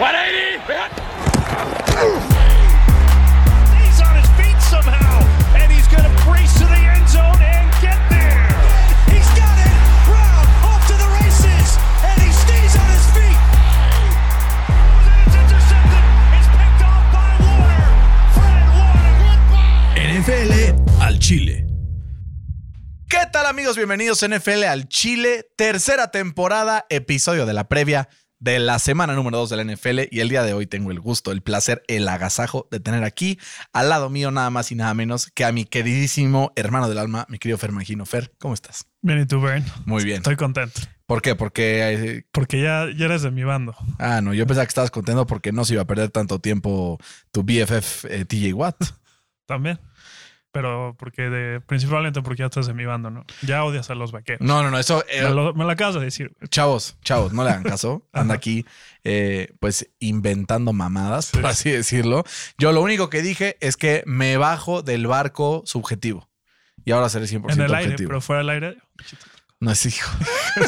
He's on his feet somehow, and he's going to brace to the end zone and get there. He's got it. Brown off to the races, and he stays on his feet. It's intercepted. It's picked off by Warner. Fred Warner. NFL al Chile. ¿Qué tal amigos? Bienvenidos a NFL al Chile, tercera temporada, episodio de la previa de la semana número 2 de la NFL y el día de hoy tengo el gusto, el placer, el agasajo de tener aquí al lado mío nada más y nada menos que a mi queridísimo hermano del alma, mi querido Fer Mangino. Fer, ¿cómo estás? Bien, ¿y tú, Bern? Muy bien. Estoy contento. ¿Por qué? Porque... eh, Porque ya, ya eres de mi bando. ah, no, yo pensaba que estabas contento porque no se iba a perder tanto tiempo tu BFF eh, TJ Watt. También. Pero porque de, principalmente porque ya estás de mi bando, ¿no? Ya odias a los vaqueros. No, no, no, eso... eh, Me, lo, me lo acabas de decir. Chavos, chavos, no le hagan caso. Anda aquí, eh, pues, inventando mamadas, por así decirlo. Yo lo único que dije es que me bajo del barco subjetivo. Y ahora seré 100% En el aire, objetivo. pero fuera del aire. No es hijo.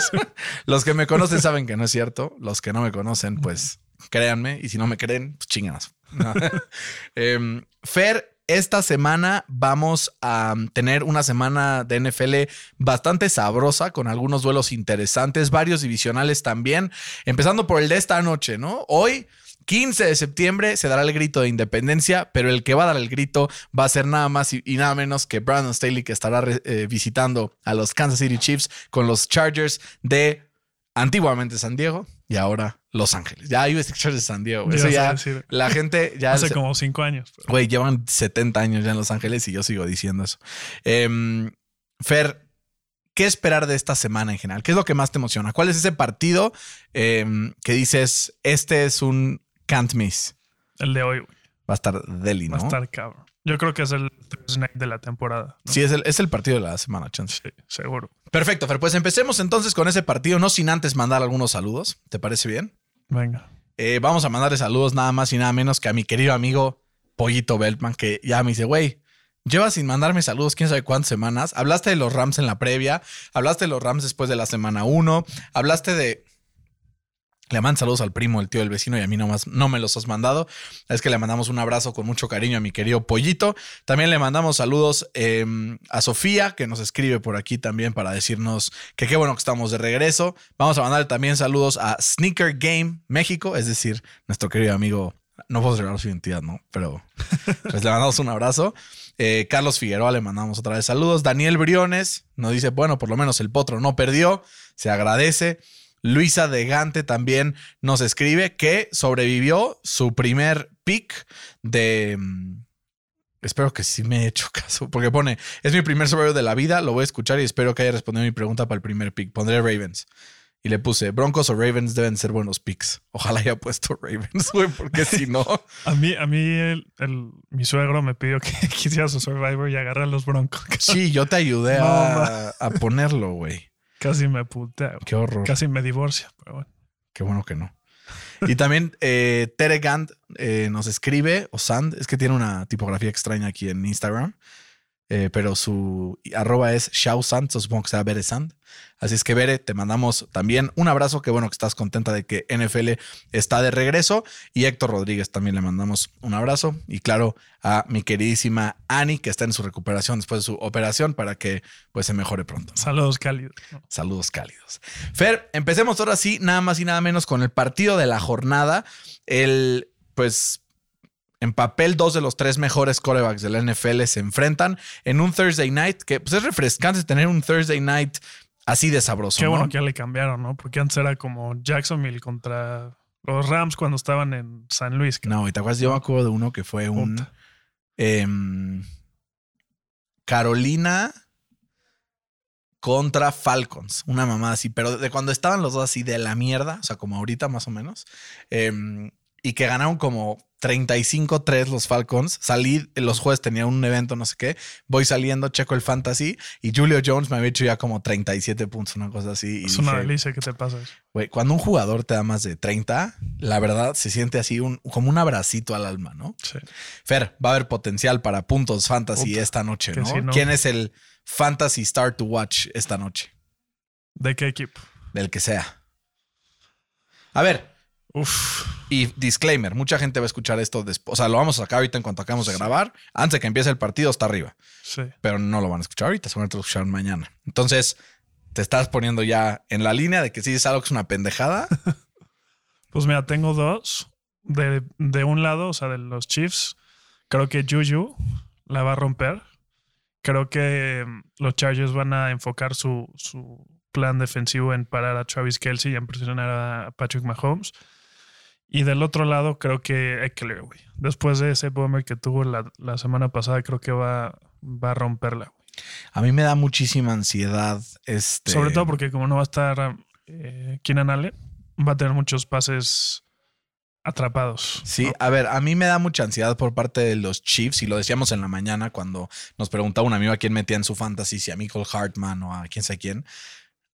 Los que me conocen saben que no es cierto. Los que no me conocen, pues, créanme. Y si no me creen, pues. Em, Fer, esta semana vamos a tener una semana de NFL bastante sabrosa, con algunos duelos interesantes, varios divisionales también, empezando por el de esta noche, ¿no? Hoy, 15 de septiembre, se dará el grito de independencia, pero el que va a dar el grito va a ser nada más y, nada menos que Brandon Staley, que estará eh, visitando a los Kansas City Chiefs con los Chargers de antiguamente San Diego y ahora Los Ángeles. Ya decir Chargers de San Diego. Eso ya, decir. la gente ya... Hace se- como cinco años. pero- Güey, llevan 70 años ya en Los Ángeles y yo sigo diciendo eso. Em, Fer, ¿qué esperar de esta semana en general? ¿Qué es lo que más te emociona? ¿Cuál es ese partido em, que dices, este es un can't miss? El de hoy, güey. Va a estar deli, ¿no? Va a estar cabrón. Yo creo que es el Thursday de la temporada. ¿no? Sí, es el, es el partido de la semana, chance. Sí, seguro. Perfecto, Fer. Pues empecemos entonces con ese partido, no sin antes mandar algunos saludos. ¿Te parece bien? Venga. Eh, vamos a mandarle saludos nada más y nada menos que a mi querido amigo Pollito Beltman, que ya me dice, güey, llevas sin mandarme saludos quién sabe cuántas semanas. Hablaste de los Rams en la previa, hablaste de los Rams después de la semana 1, hablaste de... Le mandan saludos al primo, el tío del vecino, y a mí nomás no me los has mandado. Es que le mandamos un abrazo con mucho cariño a mi querido Pollito. También le mandamos saludos eh, a Sofía, que nos escribe por aquí también para decirnos que qué bueno que estamos de regreso. Vamos a mandar también saludos a Sneaker Game México, es decir, nuestro querido amigo. No puedo revelar su identidad, ¿no? Pero pues le mandamos un abrazo. Eh, Carlos Figueroa le mandamos otra vez saludos. Daniel Briones nos dice, bueno, por lo menos el potro no perdió, se agradece. Luisa de Gante también nos escribe que sobrevivió su primer pick de... mm, Espero que sí me he hecho caso, porque pone, es mi primer sobrevivo de la vida, lo voy a escuchar y espero que haya respondido mi pregunta para el primer pick. Pondré Ravens. Y le puse, Broncos o Ravens deben ser buenos picks. Ojalá haya puesto Ravens, güey, porque si no... A mí, a mí el, el- mi suegro me pidió que quisiera su Survivor y agarrar los broncos. Sí, yo te ayudé No, a, a ponerlo, güey. Casi me putea. Qué horror. Casi me divorcia, pero bueno. Qué bueno que no. Y también eh, Tere Gant eh, nos escribe, o Sand, es que tiene una tipografía extraña aquí en Instagram, eh, pero su arroba es Shausand, so supongo que sea Bere Sand. Así es que Bere, te mandamos también un abrazo, qué bueno que estás contenta de que NFL está de regreso. Y Héctor Rodríguez también le mandamos un abrazo. Y claro, a mi queridísima Annie, que está en su recuperación después de su operación, para que pues se mejore pronto. ¿no? Saludos cálidos. ¿no? Saludos cálidos. Fer, empecemos ahora sí, nada más y nada menos con el partido de la jornada. El, pues, en papel, dos de los tres mejores corebacks de la NFL se enfrentan en un Thursday night, que pues, es refrescante tener un Thursday night así de sabroso. Qué ¿no? bueno que ya le cambiaron, ¿no? Porque antes era como Jacksonville contra los Rams cuando estaban en San Luis. No, y te acuerdas, yo me acuerdo de uno que fue un em, Carolina contra Falcons, una mamá así, pero de cuando estaban los dos así de la mierda, o sea, como ahorita más o menos, em, y que ganaron como 35-3 los Falcons. Salí, los jueves tenía un evento, no sé qué, voy saliendo, checo el fantasy y Julio Jones me había hecho ya como 37 puntos, una cosa así. y Es una dije, delicia que te pasa eso. Güey, cuando un jugador te da más de 30, la verdad se siente así un, como un abracito al alma, ¿no? Sí. Fer, va a haber potencial para puntos fantasy esta noche, ¿no? sí, ¿no? ¿Quién es el fantasy star to watch esta noche? ¿De qué equipo? Del que sea. A ver, Uf. Y disclaimer, mucha gente va a escuchar esto después. O sea, lo vamos a sacar ahorita en cuanto acabamos de grabar. Antes de que empiece el partido está arriba. Sí. Pero no lo van a escuchar ahorita, seguramente lo escucharán mañana. Entonces, te estás poniendo ya en la línea de que si es algo que es una pendejada. Pues mira, tengo dos. De, de un lado, o sea, de los Chiefs, creo que Juju la va a romper. Creo que mm, los Chargers van a enfocar su, su plan defensivo en parar a Travis Kelsey y en presionar a Patrick Mahomes. Y del otro lado, creo que Eckler, güey. Después de ese bomber que tuvo la, la semana pasada, creo que va, va a romperla, güey. A mí me da muchísima ansiedad. Este... Sobre todo porque como no va a estar eh, Keenan Allen, va a tener muchos pases atrapados. Sí, ¿no? a ver, a mí me da mucha ansiedad por parte de los Chiefs y lo decíamos en la mañana cuando nos preguntaba un amigo a quién metía en su fantasy, si a Michael Hartman o a quién sé quién.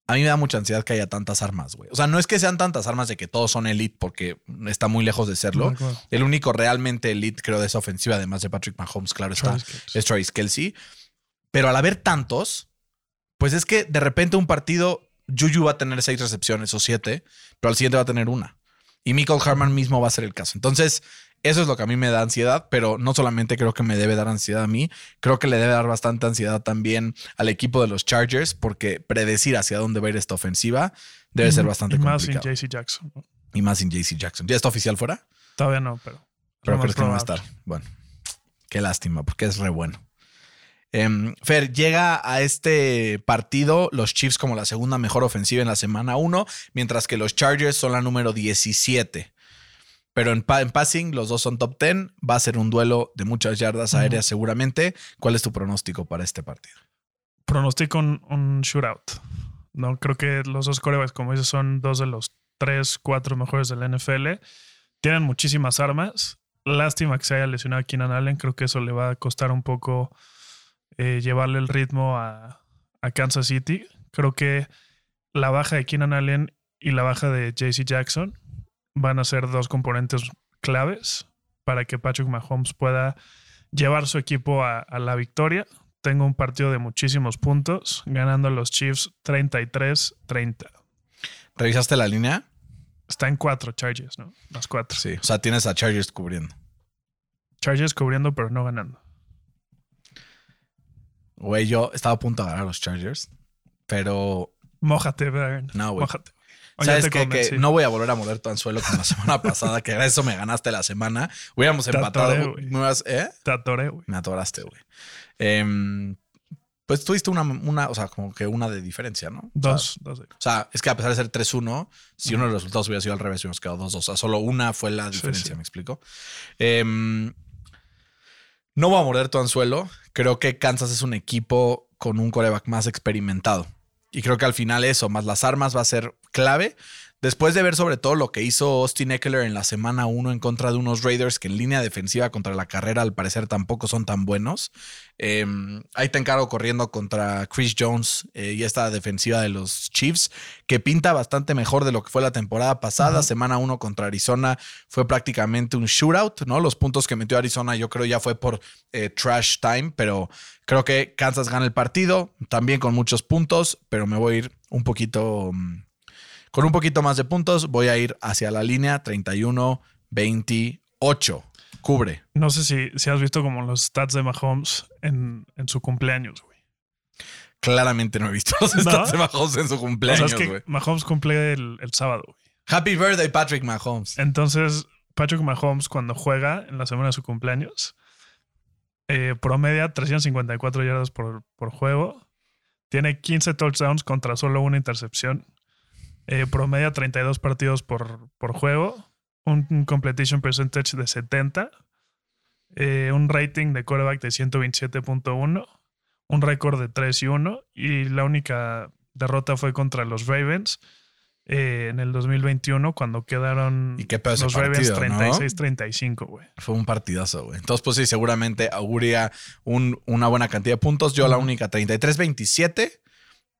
A mí me da mucha ansiedad que haya tantas armas, güey. O sea, no es que sean tantas armas de que todos son elite porque está muy lejos de serlo. El único realmente elite, creo, de esa ofensiva, además de Patrick Mahomes, claro está, es Travis Kelsey. Pero al haber tantos, pues es que de repente un partido, Juju va a tener seis recepciones o siete, pero al siguiente va a tener una. Y Michael Harman mismo va a ser el caso. Entonces, eso es lo que a mí me da ansiedad, pero no solamente creo que me debe dar ansiedad a mí, creo que le debe dar bastante ansiedad también al equipo de los Chargers, porque predecir hacia dónde va a ir esta ofensiva debe ser bastante y más sin. JC Jackson. y más sin JC Jackson. ¿Ya está oficial fuera? Todavía no, pero. Pero crees que no va a estar. Bueno, qué lástima, porque es re bueno. Em, Fer, llega a este partido los Chiefs como la segunda mejor ofensiva en la semana 1, mientras que los Chargers son la número 17. Pero en, pa- en passing, los dos son top 10. Va a ser un duelo de muchas yardas aéreas seguramente. ¿Cuál es tu pronóstico para este partido? Pronostico un, un shootout. No, creo que los dos corebacks, como dices, son dos de los tres, cuatro mejores de la NFL. Tienen muchísimas armas. Lástima que se haya lesionado a Keenan Allen. Creo que eso le va a costar un poco eh, llevarle el ritmo a, a Kansas City. Creo que la baja de Keenan Allen y la baja de JC Jackson van a ser dos componentes claves para que Patrick Mahomes pueda llevar su equipo a, a la victoria. Tengo un partido de muchísimos puntos, ganando a los Chiefs 33-30. ¿Revisaste la línea? Está en cuatro Chargers, ¿no? Las cuatro. Sí. O sea, tienes a Chargers cubriendo. Chargers cubriendo, pero no ganando. Güey, yo estaba a punto de ganar a los Chargers, pero Mójate, Brian. No, güey. Mójate. O ¿Sabes? Que convencí. no voy a volver a morder tu anzuelo como la semana pasada, que eso me ganaste la semana. Hubiéramos Te empatado. atoré, ¿Eh? Te atoré, güey. Me atoraste, güey. Em, pues tuviste una, una, o sea, como que una de diferencia, ¿no? O sea, Dos, dos. O sea, es que a pesar de ser 3-1, si uno de los resultados hubiera sido al revés, hubiéramos quedado 2-2. O sea, solo una fue la diferencia, sí. ¿me explico? Em, no voy a morder tu anzuelo. Creo que Kansas es un equipo con un coreback más experimentado. Y creo que al final eso, más las armas, va a ser clave. Después de ver sobre todo lo que hizo Austin Eckler en la semana 1 en contra de unos Raiders que en línea defensiva contra la carrera al parecer tampoco son tan buenos. Eh, ahí te encargo corriendo contra Chris Jones eh, y esta defensiva de los Chiefs que pinta bastante mejor de lo que fue la temporada pasada. Semana 1 contra Arizona fue prácticamente un shootout, ¿no? Los puntos que metió Arizona yo creo ya fue por eh, trash time, pero creo que Kansas gana el partido, también con muchos puntos, pero me voy a ir un poquito... mm, con un poquito más de puntos, voy a ir hacia la línea 31-28. Cubre. No sé si, si has visto como los stats de Mahomes en, en su cumpleaños, güey. Claramente no he visto los ¿No? stats de Mahomes en su O sea, cumpleaños, es que güey. Mahomes cumple el, el sábado, güey. Happy birthday, Patrick Mahomes. Entonces, Patrick Mahomes, cuando juega en la semana de su cumpleaños, eh, promedia 354 yardas por, por juego. Tiene 15 touchdowns contra solo una intercepción. Eh, promedia 32 partidos por, por juego. Un, un completion percentage de 70. eh, un rating de quarterback de 127.1. Un récord de 3 y 1. Y la única derrota fue contra los Ravens eh, en el 2021 cuando quedaron ¿Y qué los Ravens partido, no? 36-35, güey. Fue un partidazo, güey. Entonces, pues sí, seguramente auguría un- una buena cantidad de puntos. Yo la Ujú. única 33-27.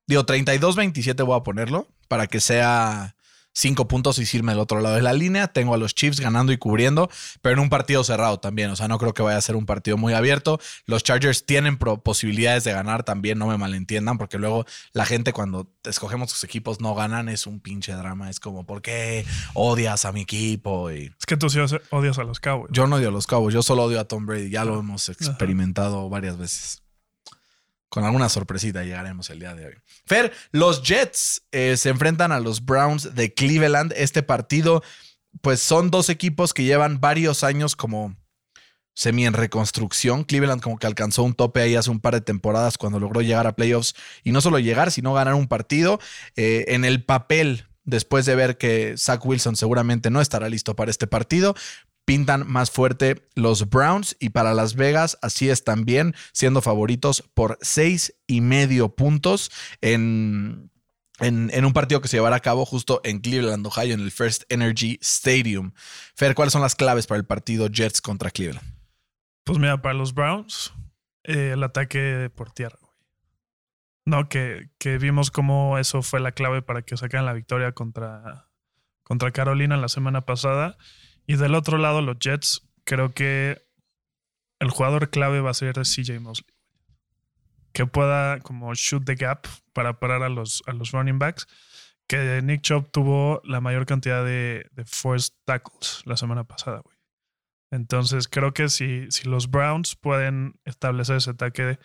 Digo, 32-27 voy a ponerlo para que sea cinco puntos y irme del otro lado de la línea. Tengo a los Chiefs ganando y cubriendo, pero en un partido cerrado también. O sea, no creo que vaya a ser un partido muy abierto. Los Chargers tienen posibilidades de ganar también, no me malentiendan, porque luego la gente cuando escogemos sus equipos no ganan es un pinche drama. Es como, ¿por qué odias a mi equipo? Y Es que tú sí odias a los Cowboys. yo no odio a los Cowboys, yo solo odio a Tom Brady. Ya lo hemos experimentado varias veces. Con alguna sorpresita llegaremos el día de hoy. Fer, los Jets eh, se enfrentan a los Browns de Cleveland. Este partido, pues son dos equipos que llevan varios años como semi en reconstrucción. Cleveland como que alcanzó un tope ahí hace un par de temporadas cuando logró llegar a playoffs y no solo llegar, sino ganar un partido. Eh, en el papel, después de ver que Zach Wilson seguramente no estará listo para este partido, pintan más fuerte los Browns y para Las Vegas así es también siendo favoritos por seis y medio puntos en, en, un partido que se llevará a cabo justo en Cleveland, Ohio, en el First Energy Stadium. Fer, ¿cuáles son las claves para el partido Jets contra Cleveland? Pues mira, para los Browns, eh, el ataque por tierra. No, que, que vimos cómo eso fue la clave para que sacaran la victoria contra, contra Carolina la semana pasada. Y del otro lado, los Jets, creo que el jugador clave va a ser CJ Mosley. Que pueda como shoot the gap para parar a los, a los running backs. Que Nick Chubb tuvo la mayor cantidad de, forced tackles la semana pasada, güey. Entonces creo que si, si los Browns pueden establecer ese ataque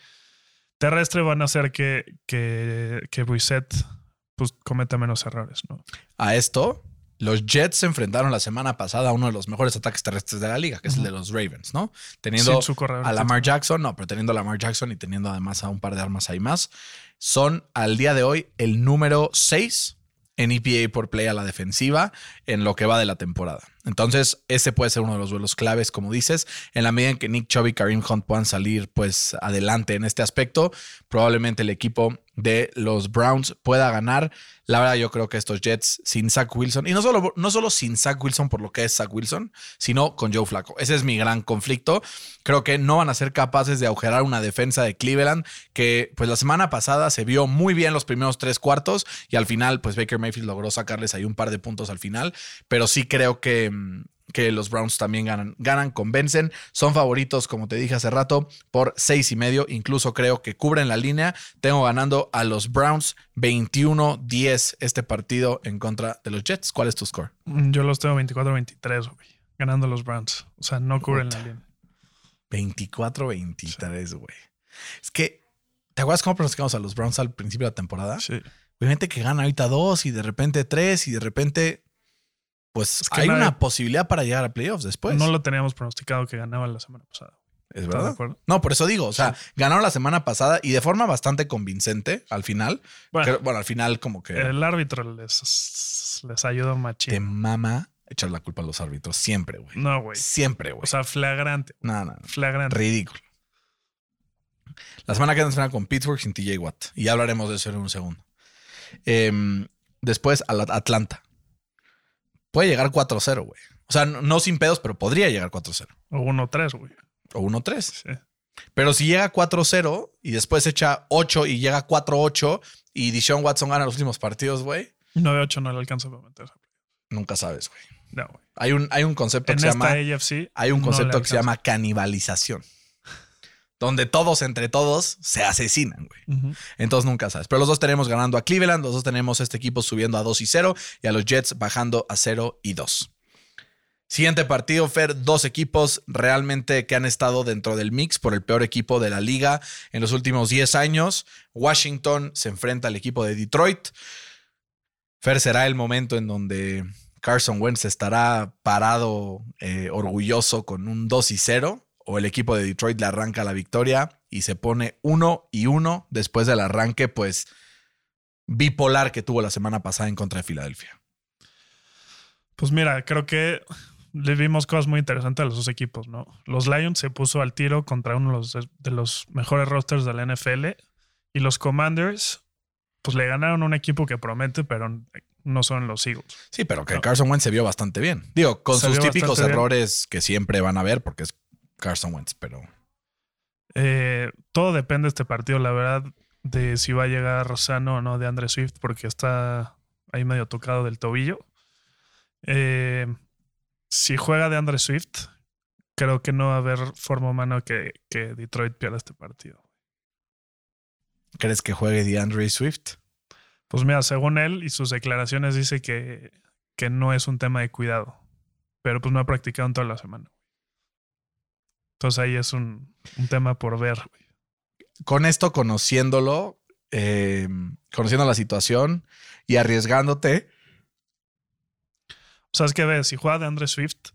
terrestre, van a hacer que, que, que pues, cometa menos errores, ¿no? A esto, los Jets se enfrentaron la semana pasada a uno de los mejores ataques terrestres de la liga, que es el de los Ravens, ¿no? Teniendo a Lamar Jackson, no, pero teniendo a Lamar Jackson y teniendo además a un par de armas ahí más, son al día de hoy el número 6 en EPA por play a la defensiva en lo que va de la temporada. Entonces, ese puede ser uno de los duelos claves, como dices. En la medida en que Nick Chubb y Kareem Hunt puedan salir pues adelante en este aspecto, probablemente el equipo de los Browns pueda ganar. La verdad, yo creo que estos Jets sin Zach Wilson, y no solo, no solo sin Zach Wilson por lo que es Zach Wilson, sino con Joe Flaco. Ese es mi gran conflicto. Creo que no van a ser capaces de agujerar una defensa de Cleveland que pues la semana pasada se vio muy bien los primeros tres cuartos y al final pues Baker Mayfield logró sacarles ahí un par de puntos al final, pero sí creo que que los Browns también ganan, ganan, convencen. Son favoritos, como te dije hace rato, por seis y medio. Incluso creo que cubren la línea. Tengo ganando a los Browns 21-10 este partido en contra de los Jets. ¿Cuál es tu score? Mm, yo los tengo 24-23, Ganando los Browns. O sea, no cubren la línea. 24-23, güey. Es que, ¿te acuerdas cómo pronosticamos a los Browns al principio de la temporada? Sí. Obviamente que gana ahorita dos y de repente tres y de repente pues hay una posibilidad para llegar a playoffs después. No lo teníamos pronosticado que ganaba la semana pasada. ¿Es verdad? No, por eso digo, o sea, ganaron la semana pasada y de forma bastante convincente al final. Bueno, al final como que... El árbitro les, les ayudó machín. Te mama echar la culpa a los árbitros, siempre, güey. No, güey. Siempre, güey. O sea, flagrante. No, no, Flagrante. Ridículo. La semana que viene con Pittsburgh sin TJ Watt. Y ya hablaremos de eso en un segundo. Em, después a Atlanta puede llegar 4-0, güey. O sea, no, sin pedos, pero podría llegar 4-0. O 1-3, güey. O 1-3. Sí. Pero si llega 4-0 y después echa 8 y llega 4-8 y Dishon Watson gana los últimos partidos, güey. 9-8 no le alcanza para meterse. Nunca sabes, güey. No, güey. Hay un, hay un concepto que se llama. AFC, hay un concepto que se llama canibalización donde todos entre todos se asesinan, güey. Entonces nunca sabes. Pero los dos tenemos ganando a Cleveland, los dos tenemos este equipo subiendo a 2 y 0 y a los Jets bajando a 0 y 2. Siguiente partido, Fer, dos equipos realmente que han estado dentro del mix por el peor equipo de la liga en los últimos 10 años. Washington se enfrenta al equipo de Detroit. Fer, será el momento en donde Carson Wentz estará parado eh, orgulloso con un 2 y 0 o el equipo de Detroit le arranca la victoria y se pone uno y uno después del arranque, pues bipolar que tuvo la semana pasada en contra de Filadelfia. Pues mira, creo que le vimos cosas muy interesantes a los dos equipos, ¿no? Los Lions se puso al tiro contra uno de los, mejores rosters de la NFL y los Commanders, pues le ganaron a un equipo que promete, pero no son los Eagles. Sí, pero que Carson Wentz se vio bastante bien. Digo, con sus típicos errores que siempre van a ver, porque es Carson Wentz, pero. Eh, todo depende de este partido, la verdad, de si va a llegar Rosano o no de Andre Swift, porque está ahí medio tocado del tobillo. Eh, si juega de Andre Swift, creo que no va a haber forma humana que, que Detroit pierda este partido. ¿Crees que juegue DeAndre Swift? Pues mira, según él y sus declaraciones dice que, que no es un tema de cuidado, pero pues no ha practicado en toda la semana. Entonces ahí es un, un tema por ver. güey. Con esto, conociéndolo, eh, conociendo la situación y arriesgándote, O sea, es que ves, si juega de Andre Swift,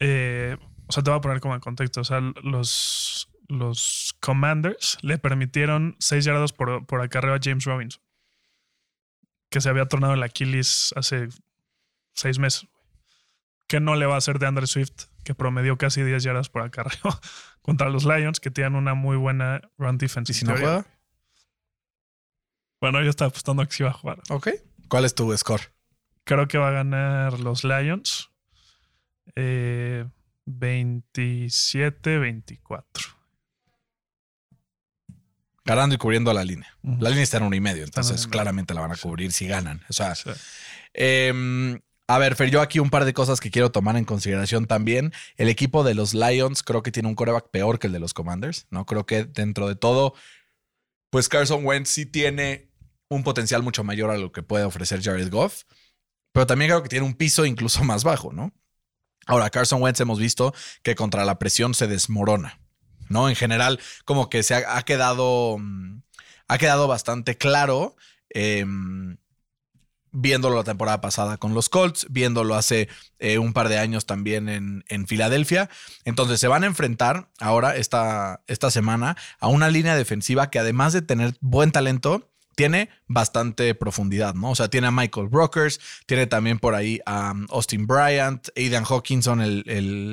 eh, o sea, te voy a poner como en contexto. O sea, los, los Commanders le permitieron 6 yardas por, por acarreo a James Robinson, que se había tornado el Aquiles hace 6 meses. güey. ¿Qué no le va a hacer de Andre Swift, que promedió casi 10 yardas por acarreo contra los Lions, que tienen una muy buena run defense? ¿y si no juega? Bueno, yo estaba apostando a que sí iba a jugar. Ok. ¿Cuál es tu score? Creo que va a ganar los Lions. Eh, 27-24. Ganando y cubriendo la línea. La línea está en uno y medio, entonces claramente la van a cubrir si ganan. O sea, Sí. Em, a ver, Fer, yo aquí un par de cosas que quiero tomar en consideración también. El equipo de los Lions creo que tiene un coreback peor que el de los Commanders, ¿no? Creo que dentro de todo, pues Carson Wentz sí tiene un potencial mucho mayor a lo que puede ofrecer Jared Goff, pero también creo que tiene un piso incluso más bajo, ¿no? Ahora, Carson Wentz hemos visto que contra la presión se desmorona, ¿no? En general, como que se ha, quedado, mm, ha quedado bastante claro. em, viéndolo la temporada pasada con los Colts, viéndolo hace eh, un par de años también en, en Filadelfia. Entonces se van a enfrentar ahora esta, esta semana a una línea defensiva que además de tener buen talento, tiene bastante profundidad, ¿no? O sea, tiene a Michael Brokers, tiene también por ahí a um, Austin Bryant, Aidan Hawkinson, el,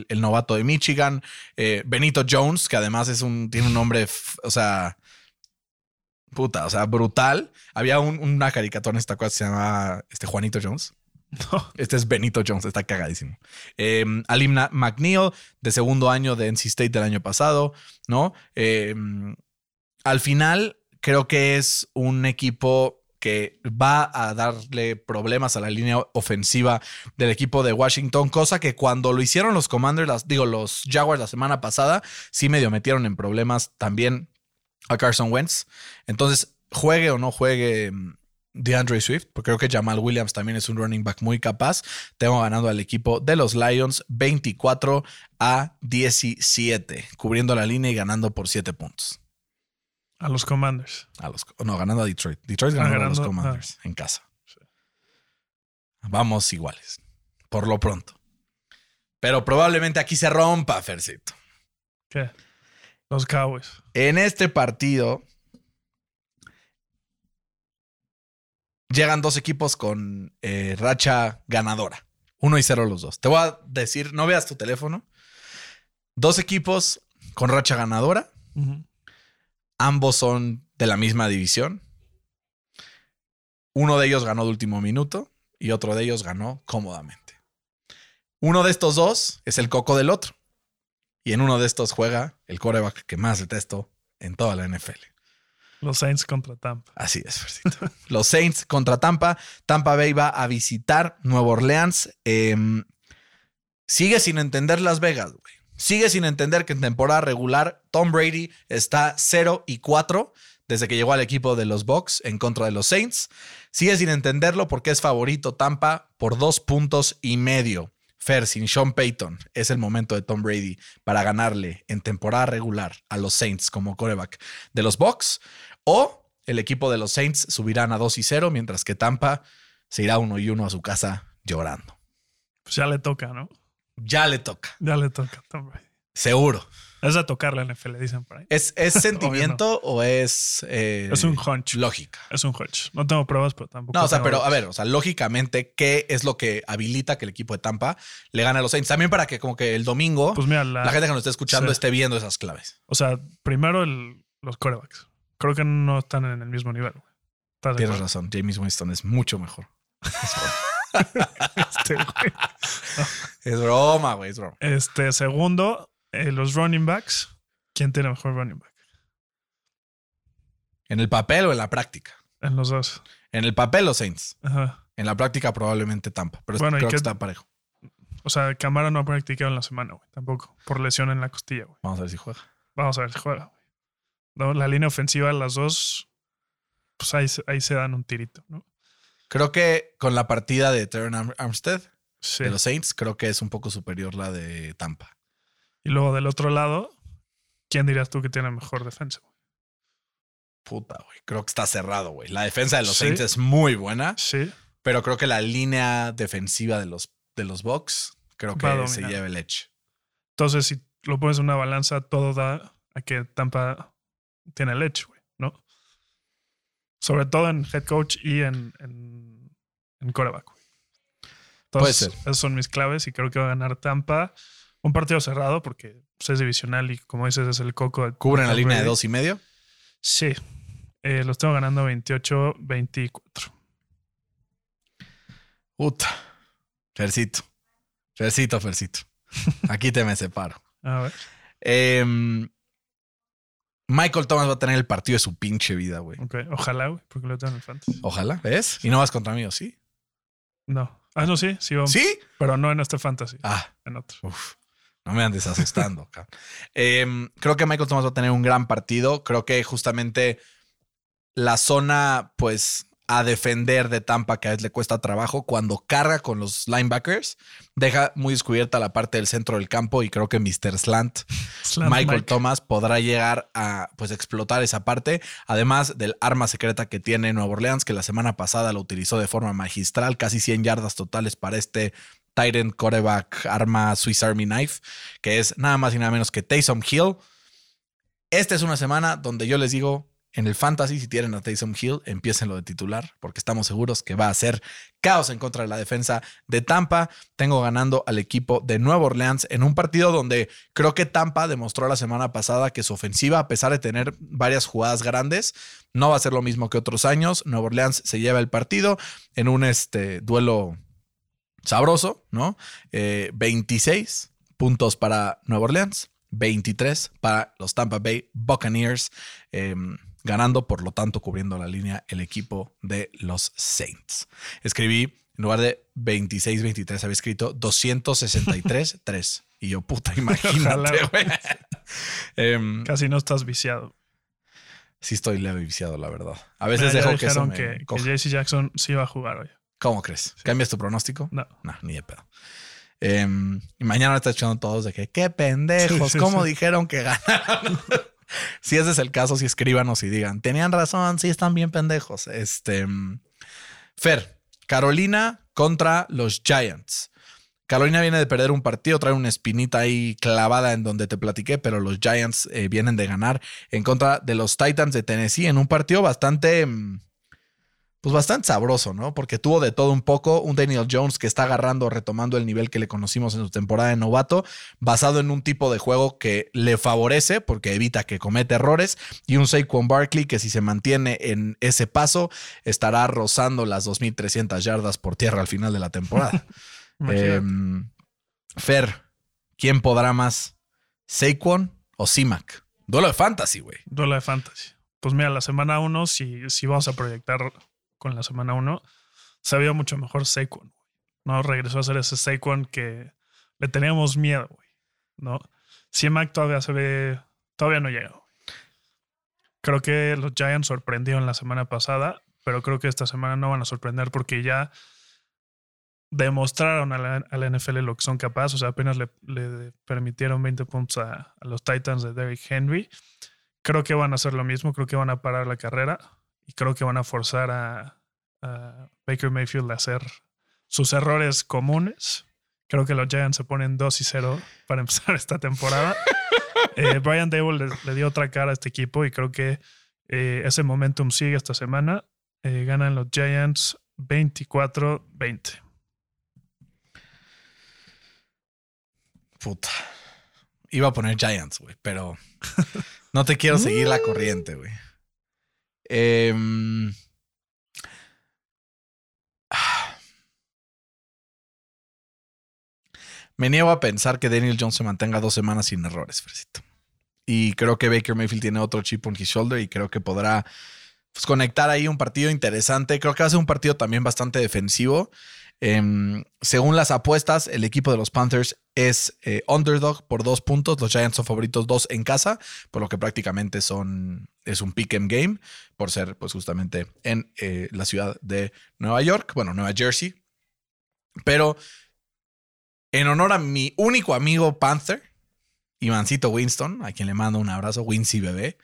el- novato de Michigan, eh, Benito Jones, que además es un, tiene un nombre, o sea, puta, o sea, brutal. Había un- una caricatura en esta cosa que se llama este, Juanito Jones. No. Este es Benito Jones, está cagadísimo. Eh, Alim Na- McNeil, de segundo año de NC State del año pasado, ¿no? Eh, al final, creo que es un equipo que va a darle problemas a la línea ofensiva del equipo de Washington, cosa que cuando lo hicieron los Commanders, las, digo, los Jaguars la semana pasada, sí medio metieron en problemas también a Carson Wentz. Entonces, juegue o no juegue mm, DeAndre Swift, porque creo que Jamal Williams también es un running back muy capaz. Tengo ganando al equipo de los Lions 24 a 17, cubriendo la línea y ganando por 7 puntos. A los Commanders. A los, no, ganando a Detroit. Detroit ganando, a los Commanders en casa. Vamos iguales, por lo pronto. Pero probablemente aquí se rompa, Fercito. ¿Qué? Los Cowboys. En este partido llegan dos equipos con eh, racha ganadora. Uno y cero los dos. Te voy a decir, no veas tu teléfono. Dos equipos con racha ganadora. Ambos son de la misma división. Uno de ellos ganó de último minuto y otro de ellos ganó cómodamente. Uno de estos dos es el coco del otro. Y en uno de estos juega el coreback que más detesto en toda la NFL. Los Saints contra Tampa. Así es, Fercito. Los Saints contra Tampa. Tampa Bay va a visitar Nueva Orleans. Em, sigue sin entender Las Vegas, güey. Sigue sin entender que en temporada regular Tom Brady está 0 y 4 desde que llegó al equipo de los Bucks en contra de los Saints. Sigue sin entenderlo porque es favorito Tampa por dos puntos y medio. Fer, sin Sean Payton, es el momento de Tom Brady para ganarle en temporada regular a los Saints como coreback de los Bucks. O el equipo de los Saints subirán a 2 y 0, mientras que Tampa se irá 1 y 1 a su casa llorando. Pues ya le toca, ¿no? Ya le toca, Ya le toca a Tom Brady. seguro. Es de tocar la NFL, dicen por ahí. ¿Es, es sentimiento o es, eh, Es un hunch. lógica? Es un hunch. No tengo pruebas, pero tampoco. No, o sea, pero a ver, o sea, lógicamente, ¿qué es lo que habilita que el equipo de Tampa le gane a los Saints? También para que como que el domingo Pues mira, la, la gente que nos esté escuchando sí. esté viendo esas claves. o sea, primero el- los corebacks. Creo que no están en el mismo nivel. güey. ¿Estás de Tienes razón, James Winston es mucho mejor. Este, güey. Es broma, güey, es broma. Este, segundo, eh, los running backs. ¿Quién tiene mejor running back? ¿En el papel o en la práctica? En los dos. En el papel, los Saints. Ajá. En la práctica probablemente Tampa, pero Bueno, ¿y creo que está parejo. O sea, Camara no ha practicado en la semana, güey. Tampoco. Por lesión en la costilla, güey. Vamos a ver si juega. Vamos a ver si juega, güey. No, la línea ofensiva, las dos, pues ahí, se- ahí se dan un tirito, ¿no? Creo que con la partida de Terran Arm- Armstead Sí. de los Saints, creo que es un poco superior la de Tampa. Y luego del otro lado, ¿quién dirías tú que tiene mejor defensa? güey? Puta, güey. Creo que está cerrado, güey. La defensa de los Sí. Saints es muy buena, Sí. pero creo que la línea defensiva de los, de los Bucks, creo que se lleva el edge. Entonces, si lo pones en una balanza, todo da a que Tampa tiene leche, güey, ¿no? Sobre todo en head coach y en, en, en quarterback, güey. Puede Entonces, ser. esas son mis claves y creo que va a ganar Tampa. Un partido cerrado porque pues, es divisional y como dices es el coco. Cubren la línea de dos y medio. Sí. Eh, los tengo ganando 28-24. Puta. Fercito. Fercito, Fercito. Aquí te me separo. A ver. Em, Michael Thomas va a tener el partido de su pinche vida, güey. ok. Ojalá, güey, porque lo tengo en el fantasy. Ojalá, ¿ves? Y no vas contra mí, ¿o sí? No. Ah, no, sí, sí, vamos. ¿Sí? Pero no en este fantasy, Ah, en otro. uf. No me andes asustando. Em, creo que Michael Thomas va a tener un gran partido. Creo que justamente la zona, pues, a defender de Tampa que a veces le cuesta trabajo cuando carga con los linebackers, deja muy descubierta la parte del centro del campo y creo que Mr. Slant Slant Michael Mike. Thomas podrá llegar a pues explotar esa parte, además del arma secreta que tiene Nueva Orleans, que la semana pasada lo utilizó de forma magistral, casi 100 yardas totales para este Tyrant quarterback arma Swiss Army Knife, que es nada más y nada menos que Taysom Hill. Esta es una semana donde yo les digo, en el fantasy, si tienen a Taysom Hill, empiecen lo de titular, porque estamos seguros que va a ser caos en contra de la defensa de Tampa. Tengo ganando al equipo de Nueva Orleans en un partido donde creo que Tampa demostró la semana pasada que su ofensiva, a pesar de tener varias jugadas grandes, no va a ser lo mismo que otros años. Nueva Orleans se lleva el partido en un este, duelo sabroso, ¿no? Eh, 26 puntos para Nueva Orleans, 23 para los Tampa Bay Buccaneers, eh, ganando, por lo tanto, cubriendo la línea el equipo de los Saints. Escribí, en lugar de 26-23, había escrito 263-3. Y yo, puta, imagínate, güey. Em, Casi no estás viciado. sí estoy leve viciado, la verdad. A veces Mira, dejo que eso me que, que. JC Jackson sí va a jugar hoy. ¿Cómo crees? ¿Cambias tu pronóstico? No. No, ni de pedo. Em, y mañana está echando todos de que qué pendejos, Sí, sí, ¿cómo sí. dijeron que ganaron? si ese es el caso, si escríbanos y digan, tenían razón, sí están bien pendejos. Este mm, Fer, Carolina contra los Giants. Carolina viene de perder un partido, trae una espinita ahí clavada en donde te platiqué, pero los Giants eh, vienen de ganar en contra de los Titans de Tennessee en un partido bastante, mm, pues bastante sabroso, ¿no? Porque tuvo de todo un poco un Daniel Jones que está agarrando, retomando el nivel que le conocimos en su temporada de novato, basado en un tipo de juego que le favorece porque evita que cometa errores, y un Saquon Barkley que si se mantiene en ese paso estará rozando las 2.300 yardas por tierra al final de la temporada. Em, Fer, ¿quién podrá más? ¿Saquon o Simac? Duelo de fantasy, güey. Duelo de fantasy. Pues mira, la semana 1, si, si vamos a proyectar con la semana 1, se vio mucho mejor Saquon. No regresó a ser ese Saquon que le teníamos miedo, güey. ¿No? C-Mac todavía se ve, todavía no llega. Creo que los Giants sorprendieron la semana pasada, pero creo que esta semana no van a sorprender porque ya demostraron a la, NFL lo que son capaces. O sea, apenas le, le permitieron 20 puntos a, a los Titans de Derrick Henry. Creo que van a hacer lo mismo. Creo que van a parar la carrera y creo que van a forzar a, a Baker Mayfield a hacer sus errores comunes. Creo que los Giants se ponen 2 y 0 para empezar esta temporada. Eh, Brian Dable le, le dio otra cara a este equipo y creo que eh, ese momentum sigue esta semana. Eh, ganan los Giants 24-20. Puta. Iba a poner Giants, güey, pero no te quiero seguir la corriente, güey. Em. Me niego a pensar que Daniel Jones se mantenga dos semanas sin errores, Fresito. Y creo que Baker Mayfield tiene otro chip on his shoulder y creo que podrá pues, conectar ahí un partido interesante. Creo que va a ser un partido también bastante defensivo. Em, según las apuestas, el equipo de los Panthers es eh, underdog por dos puntos. Los Giants son favoritos dos en casa, por lo que prácticamente son es un pick em game por ser pues justamente en eh, la ciudad de Nueva York, bueno, Nueva Jersey. Pero en honor a mi único amigo Panther, Ivancito Winston, a quien le mando un abrazo, Wincy bebé.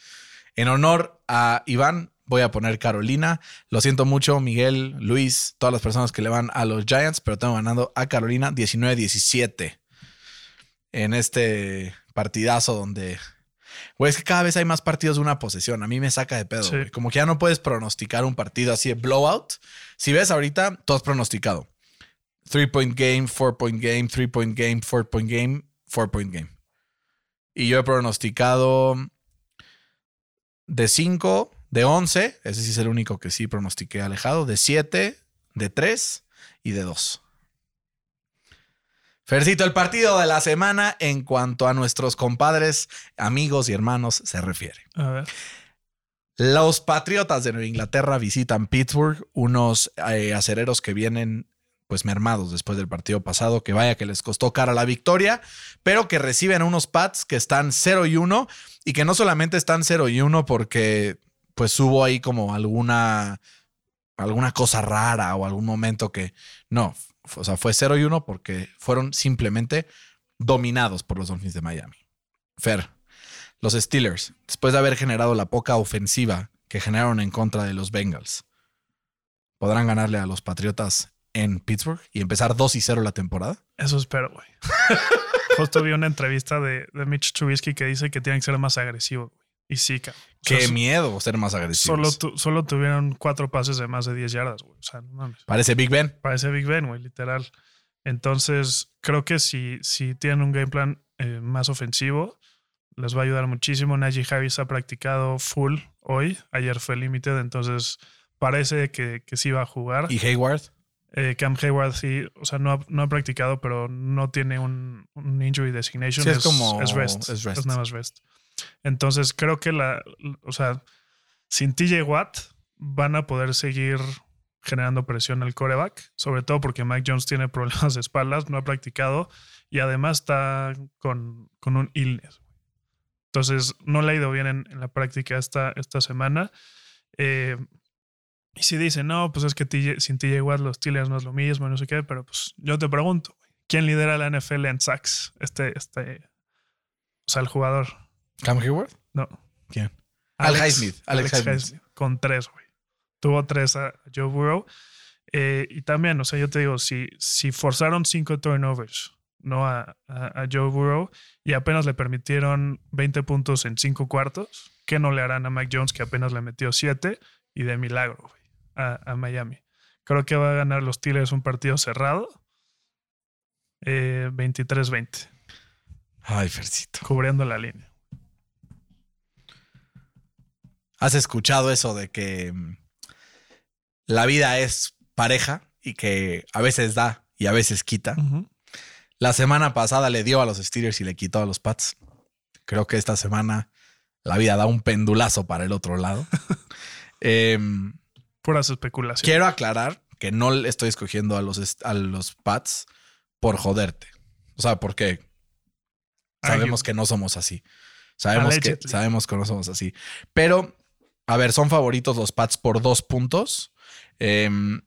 En honor a Iván, voy a poner Carolina. Lo siento mucho, Miguel, Luis, todas las personas que le van a los Giants, pero tengo ganando a Carolina 19-17 en este partidazo donde. Güey, es que cada vez hay más partidos de una posesión. A mí me saca de pedo. Sí. Como que ya no puedes pronosticar un partido así de blowout. Si ves ahorita, todo es pronosticado. Three point game, four point game, three point game, four point game, four point game. Y yo he pronosticado de 5, de 11, ese sí es el único que sí pronostiqué alejado, de 7, de 3 y de 2. Fercito, el partido de la semana en cuanto a nuestros compadres, amigos y hermanos se refiere. A ver. Los Patriotas de Nueva Inglaterra visitan Pittsburgh, unos eh, acereros que vienen pues mermados después del partido pasado, que vaya que les costó cara la victoria, pero que reciben unos Pats que están 0 y 1 y que no solamente están 0 y 1 porque pues hubo ahí como alguna alguna cosa rara o algún momento que no, o sea, fue 0 y 1 porque fueron simplemente dominados por los Dolphins de Miami. Fer, los Steelers, después de haber generado la poca ofensiva que generaron en contra de los Bengals, podrán ganarle a los Patriotas en Pittsburgh y empezar 2 y 0 la temporada. Eso espero, güey. Justo vi una entrevista de, de Mitch Trubisky que dice que tienen que ser más agresivos, güey. Y sí, cabrón. O sea, Qué miedo ser más Solo, agresivos. tu- solo tuvieron cuatro pases de más de 10 yardas, güey. O sea, no mames. Parece Big Ben. Parece Big Ben, güey, literal. Entonces, creo que si, si tienen un game plan eh, más ofensivo, les va a ayudar muchísimo. Najee Harris ha practicado full hoy. Ayer fue limited, entonces parece que, que sí va a jugar. Y Hayward. Eh, Cam Hayward sí, o sea, no ha, no ha practicado, pero no tiene un, un injury designation. Sí, es como- es rest. es rest. Es nada más rest. Entonces creo que la, o sea, sin TJ Watt van a poder seguir generando presión al coreback, sobre todo porque Mike Jones tiene problemas de espaldas, no ha practicado y además está con, con un illness. Entonces no le ha ido bien en, la práctica esta, esta semana. Eh, y si dicen, no, pues es que TJ sin TJ Watt los Steelers no es lo mismo, no sé qué, pero pues yo te pregunto, ¿quién lidera la NFL en sacks? Este, este, o sea, el jugador. Cam Hayward. No. ¿Quién? Al Highsmith. Alex Alex Highsmith. Con tres, güey. Tuvo tres a Joe Burrow. Eh, y también, o sea, yo te digo, si, si forzaron cinco turnovers, no a, a- a Joe Burrow, y apenas le permitieron 20 puntos en cinco cuartos, ¿qué no le harán a Mike Jones, que apenas le metió siete y de milagro, güey, a, a Miami? Creo que va a ganar los Steelers un partido cerrado. eh, 23-20, Ay, Fercito. cubriendo la línea. ¿Has escuchado eso de que mm, la vida es pareja y que a veces da y a veces quita? La semana pasada le dio a los Steelers y le quitó a los Pats. Creo que esta semana la vida da un pendulazo para el otro lado. Em, Puras especulaciones. quiero aclarar que no le estoy escogiendo a los, a los Pats por joderte. O sea, porque sabemos que no somos así. Sabemos que, sabemos que no somos así. Pero, a ver, son favoritos los Pats por dos puntos. Em,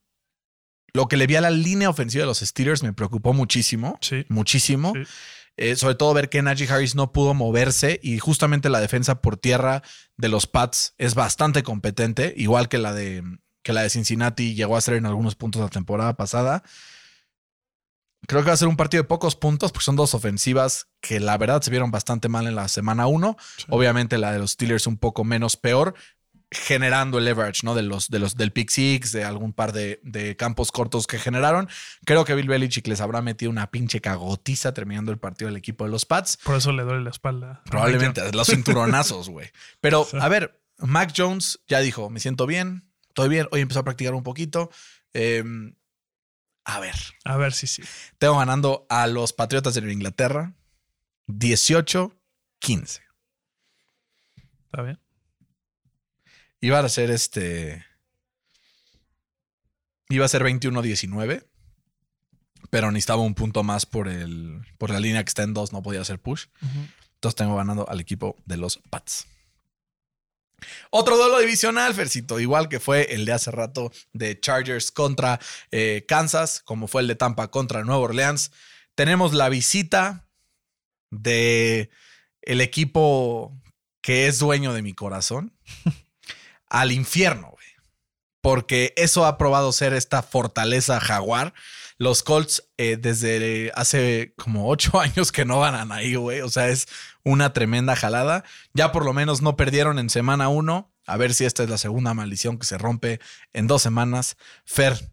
lo que le vi a la línea ofensiva de los Steelers me preocupó muchísimo. Sí. Muchísimo. Sí. Eh, sobre todo ver que Najee Harris no pudo moverse y justamente la defensa por tierra de los Pats es bastante competente, igual que la de, que la de Cincinnati llegó a ser en algunos puntos la temporada pasada. Creo que va a ser un partido de pocos puntos porque son dos ofensivas que la verdad se vieron bastante mal en la semana 1. Sí. Obviamente la de los Steelers un poco menos peor, generando el leverage, ¿no? De los, de los del pick six, de algún par de, de campos cortos que generaron. Creo que Bill Belichick les habrá metido una pinche cagotiza terminando el partido del equipo de los Pats. Por eso le duele la espalda. Probablemente los cinturonazos, güey. Pero, Sí. a ver, Mac Jones ya dijo, me siento bien, estoy bien. Hoy empezó a practicar un poquito. Eh, a ver. A ver si sí. tengo ganando a los Patriotas de Inglaterra 18-15. Está bien. Iba a ser este. Iba a ser 21-19. Pero necesitaba un punto más por el. Por la línea que está en 2. No podía hacer push. Entonces tengo ganando al equipo de los Pats. Otro duelo divisional, Fercito, igual que fue el de hace rato de Chargers contra eh, Kansas, como fue el de Tampa contra Nueva Orleans. Tenemos la visita de el equipo que es dueño de mi corazón al infierno, güey. Porque eso ha probado ser esta fortaleza jaguar. Los Colts eh, desde hace como ocho años que no ganan ahí, güey. O sea, es una tremenda jalada. Ya por lo menos no perdieron en semana uno. A ver si esta es la segunda maldición que se rompe en dos semanas. Fer,